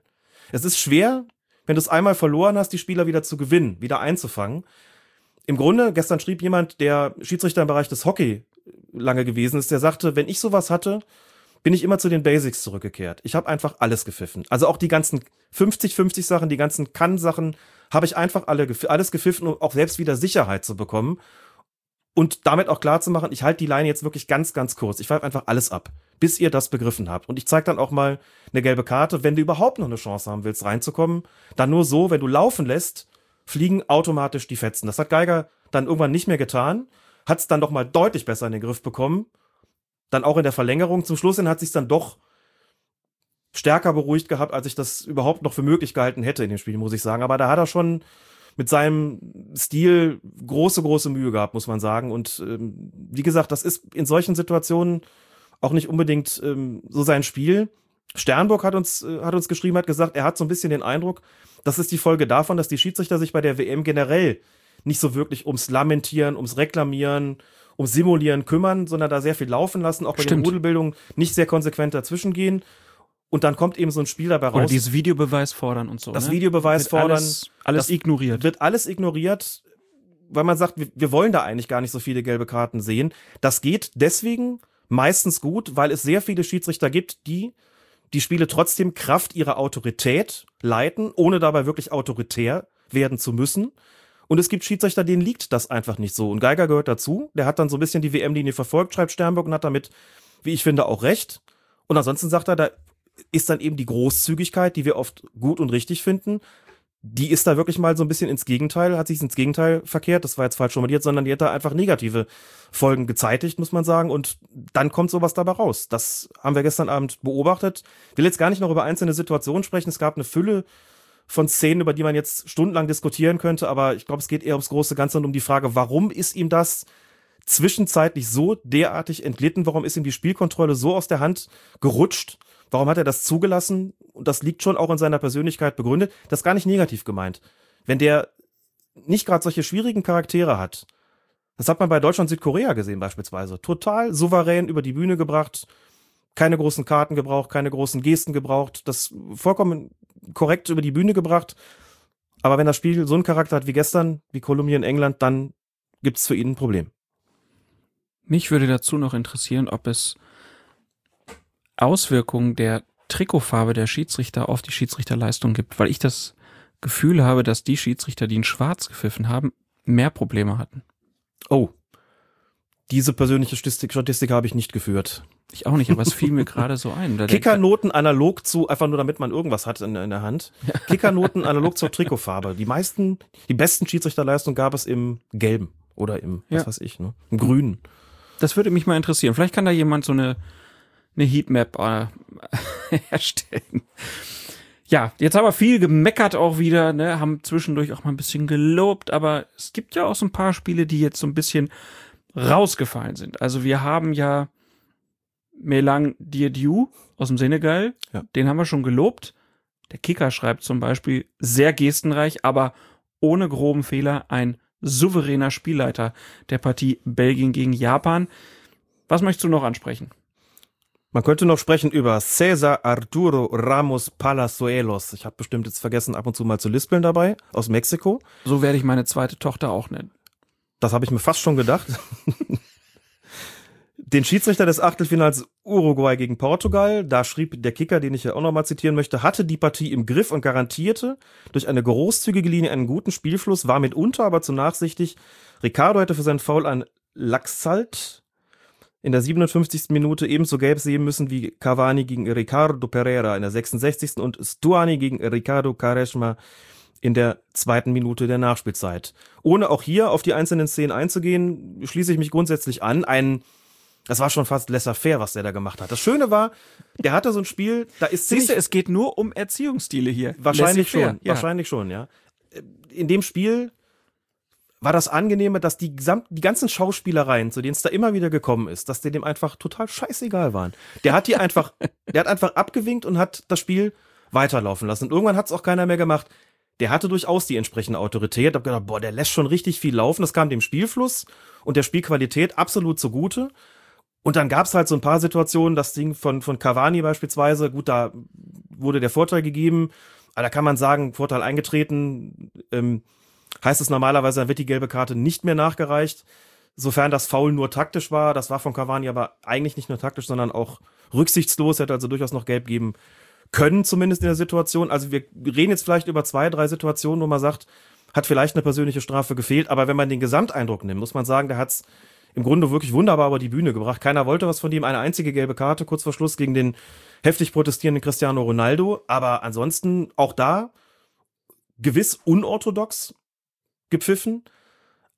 Es ist schwer, wenn du es einmal verloren hast, die Spieler wieder zu gewinnen, wieder einzufangen. Im Grunde, gestern schrieb jemand, der Schiedsrichter im Bereich des Hockey lange gewesen ist, der sagte, wenn ich sowas hatte, bin ich immer zu den Basics zurückgekehrt. Ich habe einfach alles gepfiffen. Also auch die ganzen 50-50 Sachen, die ganzen Kann-Sachen, habe ich einfach alle, alles gepfiffen, um auch selbst wieder Sicherheit zu bekommen. Und damit auch klar zu machen, ich halte die Leine jetzt wirklich ganz, ganz kurz. Ich pfeife einfach alles ab, bis ihr das begriffen habt. Und ich zeige dann auch mal eine gelbe Karte, wenn du überhaupt noch eine Chance haben willst, reinzukommen. Dann nur so, wenn du laufen lässt, fliegen automatisch die Fetzen. Das hat Geiger dann irgendwann nicht mehr getan, hat es dann doch mal deutlich besser in den Griff bekommen. Dann auch in der Verlängerung. Zum Schluss hin hat sich dann doch stärker beruhigt gehabt, als ich das überhaupt noch für möglich gehalten hätte in dem Spiel, muss ich sagen. Aber da hat er schon mit seinem Stil große, große Mühe gehabt, muss man sagen. Und ähm, wie gesagt, das ist in solchen Situationen auch nicht unbedingt ähm, so sein Spiel. Sternburg hat uns, äh, hat uns geschrieben, hat gesagt, er hat so ein bisschen den Eindruck, das ist die Folge davon, dass die Schiedsrichter sich bei der WM generell nicht so wirklich ums Lamentieren, ums Reklamieren, ums Simulieren kümmern, sondern da sehr viel laufen lassen, auch bei Stimmt. den Rudelbildungen nicht sehr konsequent dazwischen gehen. Und dann kommt eben so ein Spiel dabei Oder raus. dieses Videobeweis fordern und so. Das ne? Videobeweis Wird fordern, Alles, alles ignoriert. Wird alles ignoriert, weil man sagt, wir, wir wollen da eigentlich gar nicht so viele gelbe Karten sehen. Das geht deswegen meistens gut, weil es sehr viele Schiedsrichter gibt, die die Spiele trotzdem Kraft ihrer Autorität leiten, ohne dabei wirklich autoritär werden zu müssen. Und es gibt Schiedsrichter, denen liegt das einfach nicht so. Und Geiger gehört dazu. Der hat dann so ein bisschen die WM-Linie verfolgt, schreibt Sternburg, und hat damit wie ich finde, auch recht. Und ansonsten sagt er, da ist dann eben die Großzügigkeit, die wir oft gut und richtig finden, die ist da wirklich mal so ein bisschen ins Gegenteil, hat sich ins Gegenteil verkehrt, das war jetzt falsch formuliert, sondern die hat da einfach negative Folgen gezeitigt, muss man sagen, und dann kommt sowas dabei raus. Das haben wir gestern Abend beobachtet. Ich will jetzt gar nicht noch über einzelne Situationen sprechen, es gab eine Fülle von Szenen, über die man jetzt stundenlang diskutieren könnte, aber ich glaube, es geht eher ums große Ganze und um die Frage, warum ist ihm das zwischenzeitlich so derartig entglitten, warum ist ihm die Spielkontrolle so aus der Hand gerutscht, Warum hat er das zugelassen? Und das liegt schon auch in seiner Persönlichkeit begründet. Das ist gar nicht negativ gemeint. Wenn der nicht gerade solche schwierigen Charaktere hat, das hat man bei Deutschland-Südkorea gesehen beispielsweise, total souverän über die Bühne gebracht, keine großen Karten gebraucht, keine großen Gesten gebraucht, das vollkommen korrekt über die Bühne gebracht. Aber wenn das Spiel so einen Charakter hat wie gestern, wie Kolumbien, England, dann gibt es für ihn ein Problem. Mich würde dazu noch interessieren, ob es Auswirkungen der Trikotfarbe der Schiedsrichter auf die Schiedsrichterleistung gibt, weil ich das Gefühl habe, dass die Schiedsrichter, die in Schwarz gepfiffen haben, mehr Probleme hatten. Oh. Diese persönliche Statistik, Statistik habe ich nicht geführt. Ich auch nicht, aber es fiel mir gerade so ein. Kickernoten analog zu, einfach nur damit man irgendwas hat in, in der Hand. Kickernoten analog zur Trikotfarbe. Die meisten, die besten Schiedsrichterleistungen gab es im Gelben oder im, was ja. weiß ich, ne? im Grünen. Das würde mich mal interessieren. Vielleicht kann da jemand so eine eine Heatmap äh, erstellen. Ja, jetzt haben wir viel gemeckert auch wieder, ne, haben zwischendurch auch mal ein bisschen gelobt, aber es gibt ja auch so ein paar Spiele, die jetzt so ein bisschen rausgefallen sind. Also wir haben ja Melang Diediu aus dem Senegal, ja. den haben wir schon gelobt. Der Kicker schreibt zum Beispiel sehr gestenreich, aber ohne groben Fehler ein souveräner Spielleiter der Partie Belgien gegen Japan. Was möchtest du noch ansprechen? Man könnte noch sprechen über Cesar Arturo Ramos Palazuelos. Ich habe bestimmt jetzt vergessen, ab und zu mal zu lispeln dabei, aus Mexiko. So werde ich meine zweite Tochter auch nennen. Das habe ich mir fast schon gedacht. Den Schiedsrichter des Achtelfinals Uruguay gegen Portugal, da schrieb der Kicker, den ich ja auch nochmal zitieren möchte, hatte die Partie im Griff und garantierte durch eine großzügige Linie einen guten Spielfluss, war mitunter aber zu nachsichtig. Ricardo hätte für seinen Foul an Laxalt in der 57. Minute ebenso gelb sehen müssen wie Cavani gegen Ricardo Pereira in der 66. und Stuani gegen Ricardo Quaresma in der zweiten Minute der Nachspielzeit. Ohne auch hier auf die einzelnen Szenen einzugehen, schließe ich mich grundsätzlich an. Ein, das war schon fast laissez-faire, was der da gemacht hat. Das Schöne war, der hatte so ein Spiel, da ist Siehst du, es geht nur um Erziehungsstile hier. Wahrscheinlich schon, ja. wahrscheinlich schon, ja. In dem Spiel war das Angenehme, dass die, gesamt, die ganzen Schauspielereien, zu denen es da immer wieder gekommen ist, dass die dem einfach total scheißegal waren. Der hat die einfach, der hat einfach abgewinkt und hat das Spiel weiterlaufen lassen. Und irgendwann hat es auch keiner mehr gemacht. Der hatte durchaus die entsprechende Autorität. Hab gedacht, boah, der lässt schon richtig viel laufen. Das kam dem Spielfluss und der Spielqualität absolut zugute. Und dann gab es halt so ein paar Situationen, das Ding von, von Cavani beispielsweise, gut, da wurde der Vorteil gegeben, aber da kann man sagen, Vorteil eingetreten, ähm, heißt es normalerweise, dann wird die gelbe Karte nicht mehr nachgereicht. Sofern das Foul nur taktisch war, das war von Cavani aber eigentlich nicht nur taktisch, sondern auch rücksichtslos, hätte also durchaus noch gelb geben können, zumindest in der Situation. Also wir reden jetzt vielleicht über zwei, drei Situationen, wo man sagt, hat vielleicht eine persönliche Strafe gefehlt, aber wenn man den Gesamteindruck nimmt, muss man sagen, der hat es im Grunde wirklich wunderbar über die Bühne gebracht. Keiner wollte was von ihm, eine einzige gelbe Karte kurz vor Schluss gegen den heftig protestierenden Cristiano Ronaldo, aber ansonsten auch da gewiss unorthodox, gepfiffen,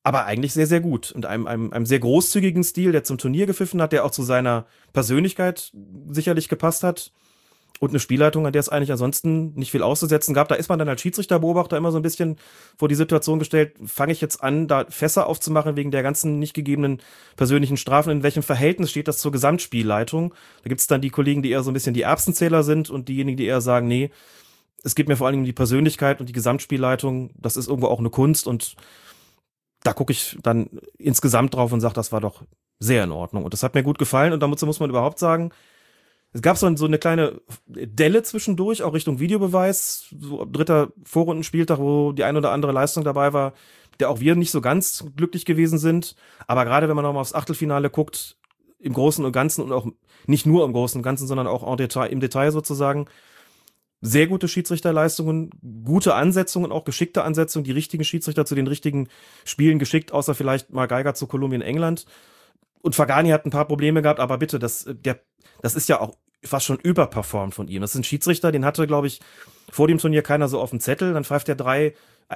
aber eigentlich sehr, sehr gut. Und einem, einem, einem sehr großzügigen Stil, der zum Turnier gepfiffen hat, der auch zu seiner Persönlichkeit sicherlich gepasst hat. Und eine Spielleitung, an der es eigentlich ansonsten nicht viel auszusetzen gab. Da ist man dann als Schiedsrichterbeobachter immer so ein bisschen vor die Situation gestellt, fange ich jetzt an, da Fässer aufzumachen wegen der ganzen nicht gegebenen persönlichen Strafen. In welchem Verhältnis steht das zur Gesamtspielleitung? Da gibt es dann die Kollegen, die eher so ein bisschen die Erbsenzähler sind und diejenigen, die eher sagen, nee, es geht mir vor allem um die Persönlichkeit und die Gesamtspielleitung. Das ist irgendwo auch eine Kunst und da gucke ich dann insgesamt drauf und sage, das war doch sehr in Ordnung. Und das hat mir gut gefallen und damit muss man überhaupt sagen, es gab so, eine kleine Delle zwischendurch, auch Richtung Videobeweis, so dritter Vorrundenspieltag, wo die ein oder andere Leistung dabei war, der auch wir nicht so ganz glücklich gewesen sind. Aber gerade wenn man nochmal aufs Achtelfinale guckt, im Großen und Ganzen und auch nicht nur im Großen und Ganzen, sondern auch Detail, im Detail sozusagen, sehr gute Schiedsrichterleistungen, gute Ansetzungen, auch geschickte Ansetzungen, die richtigen Schiedsrichter zu den richtigen Spielen geschickt, außer vielleicht mal Geiger zu Kolumbien, England. und Fagani hat ein paar Probleme gehabt, aber bitte, das, der, das ist ja auch fast schon überperformt von ihm. Das ist ein Schiedsrichter, den hatte, glaube ich, vor dem Turnier keiner so auf dem Zettel. Dann pfeift er drei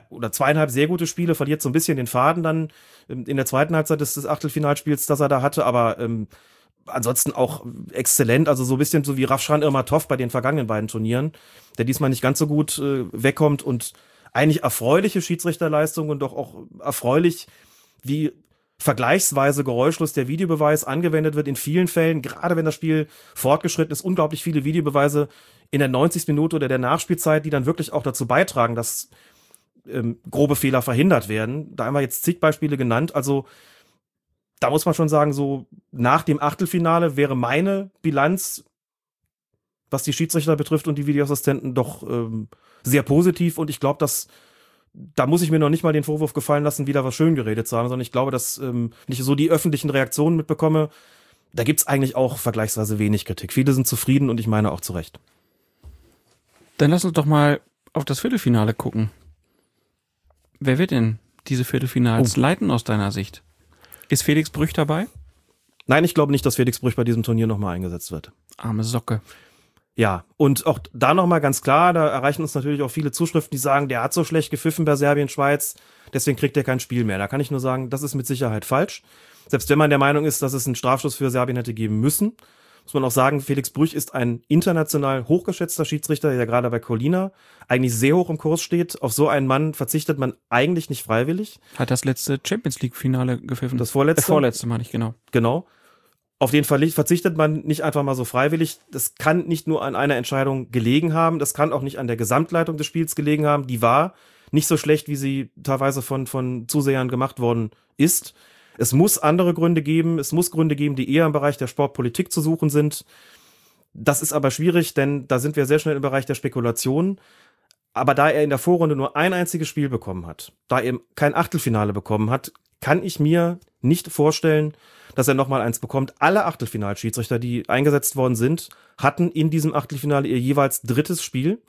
oder zweieinhalb sehr gute Spiele, verliert so ein bisschen den Faden dann ähm, in der zweiten Halbzeit des, des Achtelfinalspiels, das er da hatte, aber ähm, ansonsten auch exzellent, also so ein bisschen so wie Rafshan Irmatov bei den vergangenen beiden Turnieren, der diesmal nicht ganz so gut äh, wegkommt und eigentlich erfreuliche Schiedsrichterleistung und doch auch erfreulich, wie vergleichsweise geräuschlos der Videobeweis angewendet wird in vielen Fällen, gerade wenn das Spiel fortgeschritten ist, unglaublich viele Videobeweise in der 90. Minute oder der Nachspielzeit, die dann wirklich auch dazu beitragen, dass ähm, grobe Fehler verhindert werden. Da haben wir jetzt zig Beispiele genannt. Also da muss man schon sagen, so nach dem Achtelfinale wäre meine Bilanz, was die Schiedsrichter betrifft und die Videoassistenten, doch ähm, sehr positiv. Und ich glaube, dass da muss ich mir noch nicht mal den Vorwurf gefallen lassen, wieder was schön geredet zu haben, sondern ich glaube, dass ähm, wenn ich so die öffentlichen Reaktionen mitbekomme, da gibt's eigentlich auch vergleichsweise wenig Kritik. Viele sind zufrieden und ich meine auch zu Recht. Dann lass uns doch mal auf das Viertelfinale gucken. Wer wird denn diese Viertelfinals Oh. leiten aus deiner Sicht? Ist Felix Brüch dabei? Nein, ich glaube nicht, dass Felix Brüch bei diesem Turnier nochmal eingesetzt wird. Arme Socke. Ja, und auch da nochmal ganz klar, da erreichen uns natürlich auch viele Zuschriften, die sagen, der hat so schlecht gepfiffen bei Serbien, Schweiz, deswegen kriegt er kein Spiel mehr. Da kann ich nur sagen, das ist mit Sicherheit falsch. Selbst wenn man der Meinung ist, dass es einen Strafschuss für Serbien hätte geben müssen, muss man auch sagen, Felix Brüch ist ein international hochgeschätzter Schiedsrichter, der gerade bei Colina eigentlich sehr hoch im Kurs steht. Auf so einen Mann verzichtet man eigentlich nicht freiwillig. Hat das letzte Champions League Finale gepfiffen. Das vorletzte? Äh, vorletzte meine ich, genau. Genau. Auf den verzichtet man nicht einfach mal so freiwillig. Das kann nicht nur an einer Entscheidung gelegen haben, das kann auch nicht an der Gesamtleitung des Spiels gelegen haben. Die war nicht so schlecht, wie sie teilweise von, von Zusehern gemacht worden ist. Es muss andere Gründe geben, es muss Gründe geben, die eher im Bereich der Sportpolitik zu suchen sind. Das ist aber schwierig, denn da sind wir sehr schnell im Bereich der Spekulation. Aber da er in der Vorrunde nur ein einziges Spiel bekommen hat, da er kein Achtelfinale bekommen hat, kann ich mir nicht vorstellen, dass er nochmal eins bekommt. Alle Achtelfinalschiedsrichter, die eingesetzt worden sind, hatten in diesem Achtelfinale ihr jeweils drittes Spiel.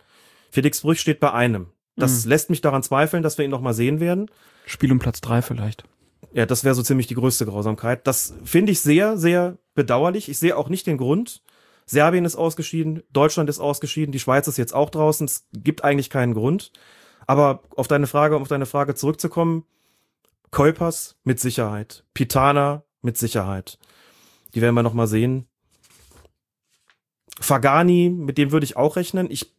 Felix Brüch steht bei einem. Das lässt mich daran zweifeln, dass wir ihn nochmal sehen werden. Spiel um Platz drei vielleicht. Ja, das wäre so ziemlich die größte Grausamkeit. Das finde ich sehr, sehr bedauerlich. Ich sehe auch nicht den Grund. Serbien ist ausgeschieden, Deutschland ist ausgeschieden, die Schweiz ist jetzt auch draußen. Es gibt eigentlich keinen Grund. Aber auf deine Frage, um auf deine Frage zurückzukommen, Kuipers mit Sicherheit, Pitana mit Sicherheit. Die werden wir noch mal sehen. Fagani, mit dem würde ich auch rechnen. Ich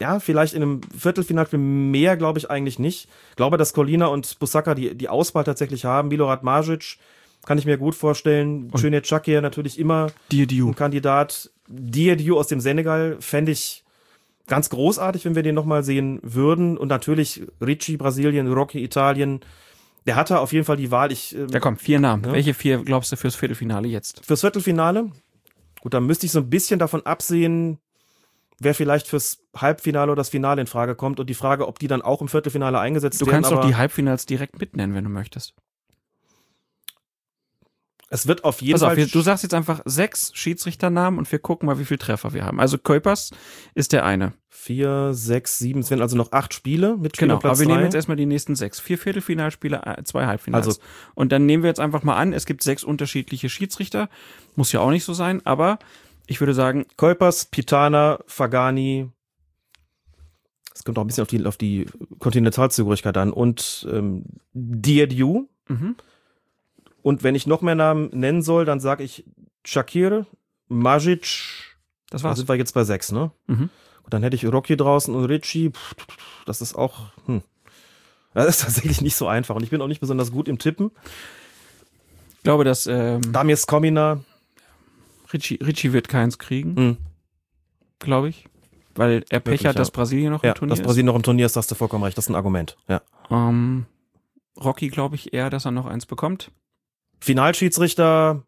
ja, vielleicht in einem Viertelfinalspiel mehr glaube ich eigentlich nicht. Ich glaube, dass Colina und Busaka die, die Auswahl tatsächlich haben. Milorad Majic kann ich mir gut vorstellen. Schöne Chakir natürlich immer Diediu. ein Kandidat. Diediu aus dem Senegal fände ich ganz großartig, wenn wir den nochmal sehen würden. Und natürlich Ricci, Brasilien, Rocky, Italien. Der hatte auf jeden Fall die Wahl. Ich, ähm, Ja, komm, vier Namen. Ja. Welche vier glaubst du fürs Viertelfinale jetzt? Fürs Viertelfinale? Gut, dann müsste ich so ein bisschen davon absehen, wer vielleicht fürs Halbfinale oder das Finale in Frage kommt und die Frage, ob die dann auch im Viertelfinale eingesetzt Du werden. kannst doch aber die Halbfinals direkt mitnennen, wenn du möchtest. es wird auf jeden Pass auf, Fall. wir, du sagst jetzt einfach sechs Schiedsrichternamen und wir gucken mal, wie viel Treffer wir haben. Also Kuipers ist der eine. Vier, sechs, sieben, es werden also noch acht Spiele mit Spiel Genau, Platz aber wir nehmen drei. jetzt erstmal die nächsten sechs. Vier Viertelfinalspiele, äh, zwei Halbfinals. Also- und dann nehmen wir jetzt einfach mal an, es gibt sechs unterschiedliche Schiedsrichter. Muss ja auch nicht so sein, aber ich würde sagen, Kuipers, Pitana, Fagani. Es kommt auch ein bisschen auf die, auf die Kontinentalzugehörigkeit an. Und ähm, Diediu. mhm. Und wenn ich noch mehr Namen nennen soll, dann sage ich Shakir, Majic. das Da war's. sind wir jetzt bei sechs, ne? Mhm. Und dann hätte ich Rocky draußen und Richie. Pff, Das ist auch. Hm. Das ist tatsächlich nicht so einfach. Und ich bin auch nicht besonders gut im Tippen. Ich glaube, dass ähm, Damir Skomina. Richie, Richie wird keins kriegen, Hm. glaube ich. Weil er Pech hat, dass. Brasilien noch Ja, im Turnier dass Brasilien noch im Turnier ist, hast du vollkommen recht. Das ist ein Argument. Ja. ist. Ähm, Rocky glaube ich eher, dass er noch eins bekommt. Finalschiedsrichter,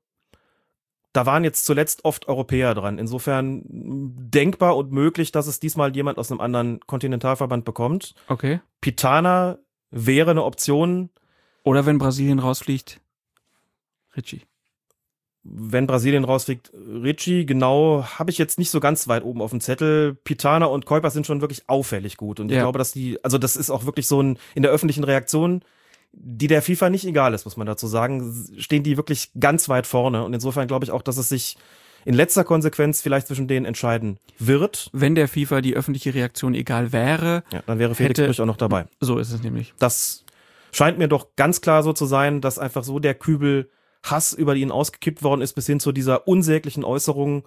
da waren jetzt zuletzt oft Europäer dran. Insofern mh, denkbar und möglich, dass es diesmal jemand aus einem anderen Kontinentalverband bekommt. Okay. Pitana wäre eine Option, Oder wenn Brasilien rausfliegt, Richie. wenn Brasilien rausfliegt. Ricci, genau, habe ich jetzt nicht so ganz weit oben auf dem Zettel. Pitana und Kuipers sind schon wirklich auffällig gut. Und ich Ja. glaube, dass die, also das ist auch wirklich so ein, in der öffentlichen Reaktion, die der FIFA nicht egal ist, muss man dazu sagen, stehen die wirklich ganz weit vorne. Und insofern glaube ich auch, dass es sich in letzter Konsequenz vielleicht zwischen denen entscheiden wird. Wenn der FIFA die öffentliche Reaktion egal wäre, ja, dann wäre Felix hätte, Brüch auch noch dabei. So ist es nämlich. Das scheint mir doch ganz klar so zu sein, dass einfach so der Kübel Hass über ihn ausgekippt worden ist, bis hin zu dieser unsäglichen Äußerung,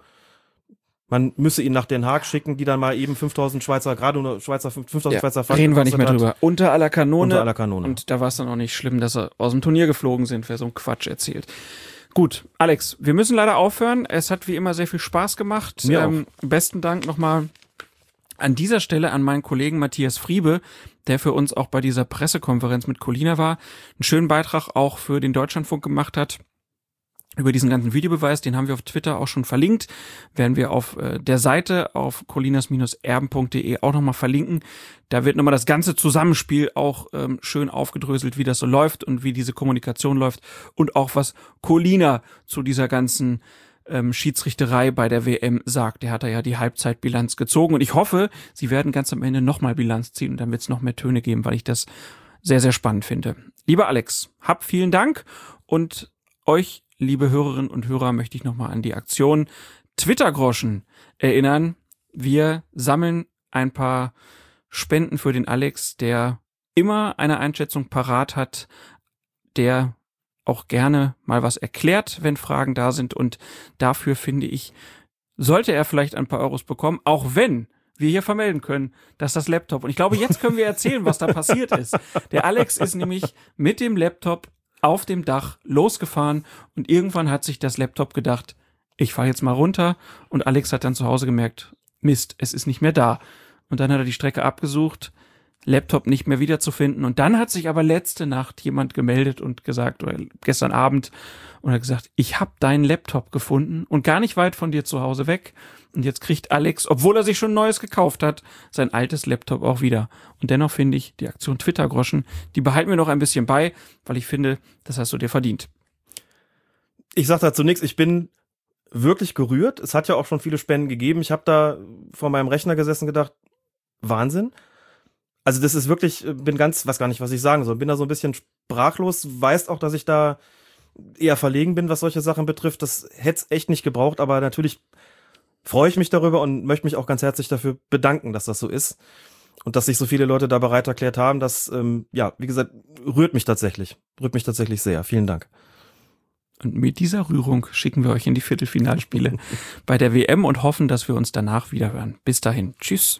man müsse ihn nach Den Haag schicken, die dann mal eben 5000 Schweizer, gerade nur Schweizer, 5000 Ja, Schweizer Franken reden wir nicht mehr drüber. Unter aller Kanone. Unter aller Kanone. Und da war es dann auch nicht schlimm, dass er aus dem Turnier geflogen sind, wer so einen Quatsch erzählt. Gut, Alex, wir müssen leider aufhören. Es hat wie immer sehr viel Spaß gemacht. Ähm, Mir besten Dank nochmal an dieser Stelle an meinen Kollegen Matthias Friebe, der für uns auch bei dieser Pressekonferenz mit Colina war, einen schönen Beitrag auch für den Deutschlandfunk gemacht hat über diesen ganzen Videobeweis, den haben wir auf Twitter auch schon verlinkt, werden wir auf äh, der Seite auf colinas-erben.de auch nochmal verlinken. Da wird nochmal das ganze Zusammenspiel auch ähm, schön aufgedröselt, wie das so läuft und wie diese Kommunikation läuft und auch was Colina zu dieser ganzen ähm, Schiedsrichterei bei der WM sagt. Der hat da ja die Halbzeitbilanz gezogen und ich hoffe, sie werden ganz am Ende nochmal Bilanz ziehen und dann wird es noch mehr Töne geben, weil ich das sehr, sehr spannend finde. Lieber Alex, hab vielen Dank und euch liebe Hörerinnen und Hörer, möchte ich nochmal an die Aktion Twitter-Groschen erinnern. Wir sammeln ein paar Spenden für den Alex, der immer eine Einschätzung parat hat, der auch gerne mal was erklärt, wenn Fragen da sind. Und dafür finde ich, sollte er vielleicht ein paar Euros bekommen, auch wenn wir hier vermelden können, dass das Laptop, und ich glaube, jetzt können wir erzählen, was da passiert ist. Der Alex ist nämlich mit dem Laptop auf dem Dach losgefahren und irgendwann hat sich das Laptop gedacht, ich fahre jetzt mal runter und Alex hat dann zu Hause gemerkt, Mist, es ist nicht mehr da. Und dann hat er die Strecke abgesucht, Laptop nicht mehr wiederzufinden. Und dann hat sich aber letzte Nacht jemand gemeldet und gesagt, oder gestern Abend, und hat gesagt, ich habe deinen Laptop gefunden und gar nicht weit von dir zu Hause weg. Und jetzt kriegt Alex, obwohl er sich schon neues gekauft hat, sein altes Laptop auch wieder. Und dennoch finde ich die Aktion Twitter-Groschen, die behalten wir noch ein bisschen bei, weil ich finde, das hast du dir verdient. Ich sag dazu nichts, ich bin wirklich gerührt. Es hat ja auch schon viele Spenden gegeben. Ich habe da vor meinem Rechner gesessen gedacht, Wahnsinn. Also das ist wirklich, bin ganz, weiß gar nicht, was ich sagen soll. Bin da so ein bisschen sprachlos, weißt auch, dass ich da eher verlegen bin, was solche Sachen betrifft. Das hätte es echt nicht gebraucht, aber natürlich freue ich mich darüber und möchte mich auch ganz herzlich dafür bedanken, dass das so ist. Und dass sich so viele Leute da bereit erklärt haben, das, ähm, ja, wie gesagt, rührt mich tatsächlich. Rührt mich tatsächlich sehr. Vielen Dank. Und mit dieser Rührung schicken wir euch in die Viertelfinalspiele bei der WM und hoffen, dass wir uns danach wieder hören. Bis dahin. Tschüss.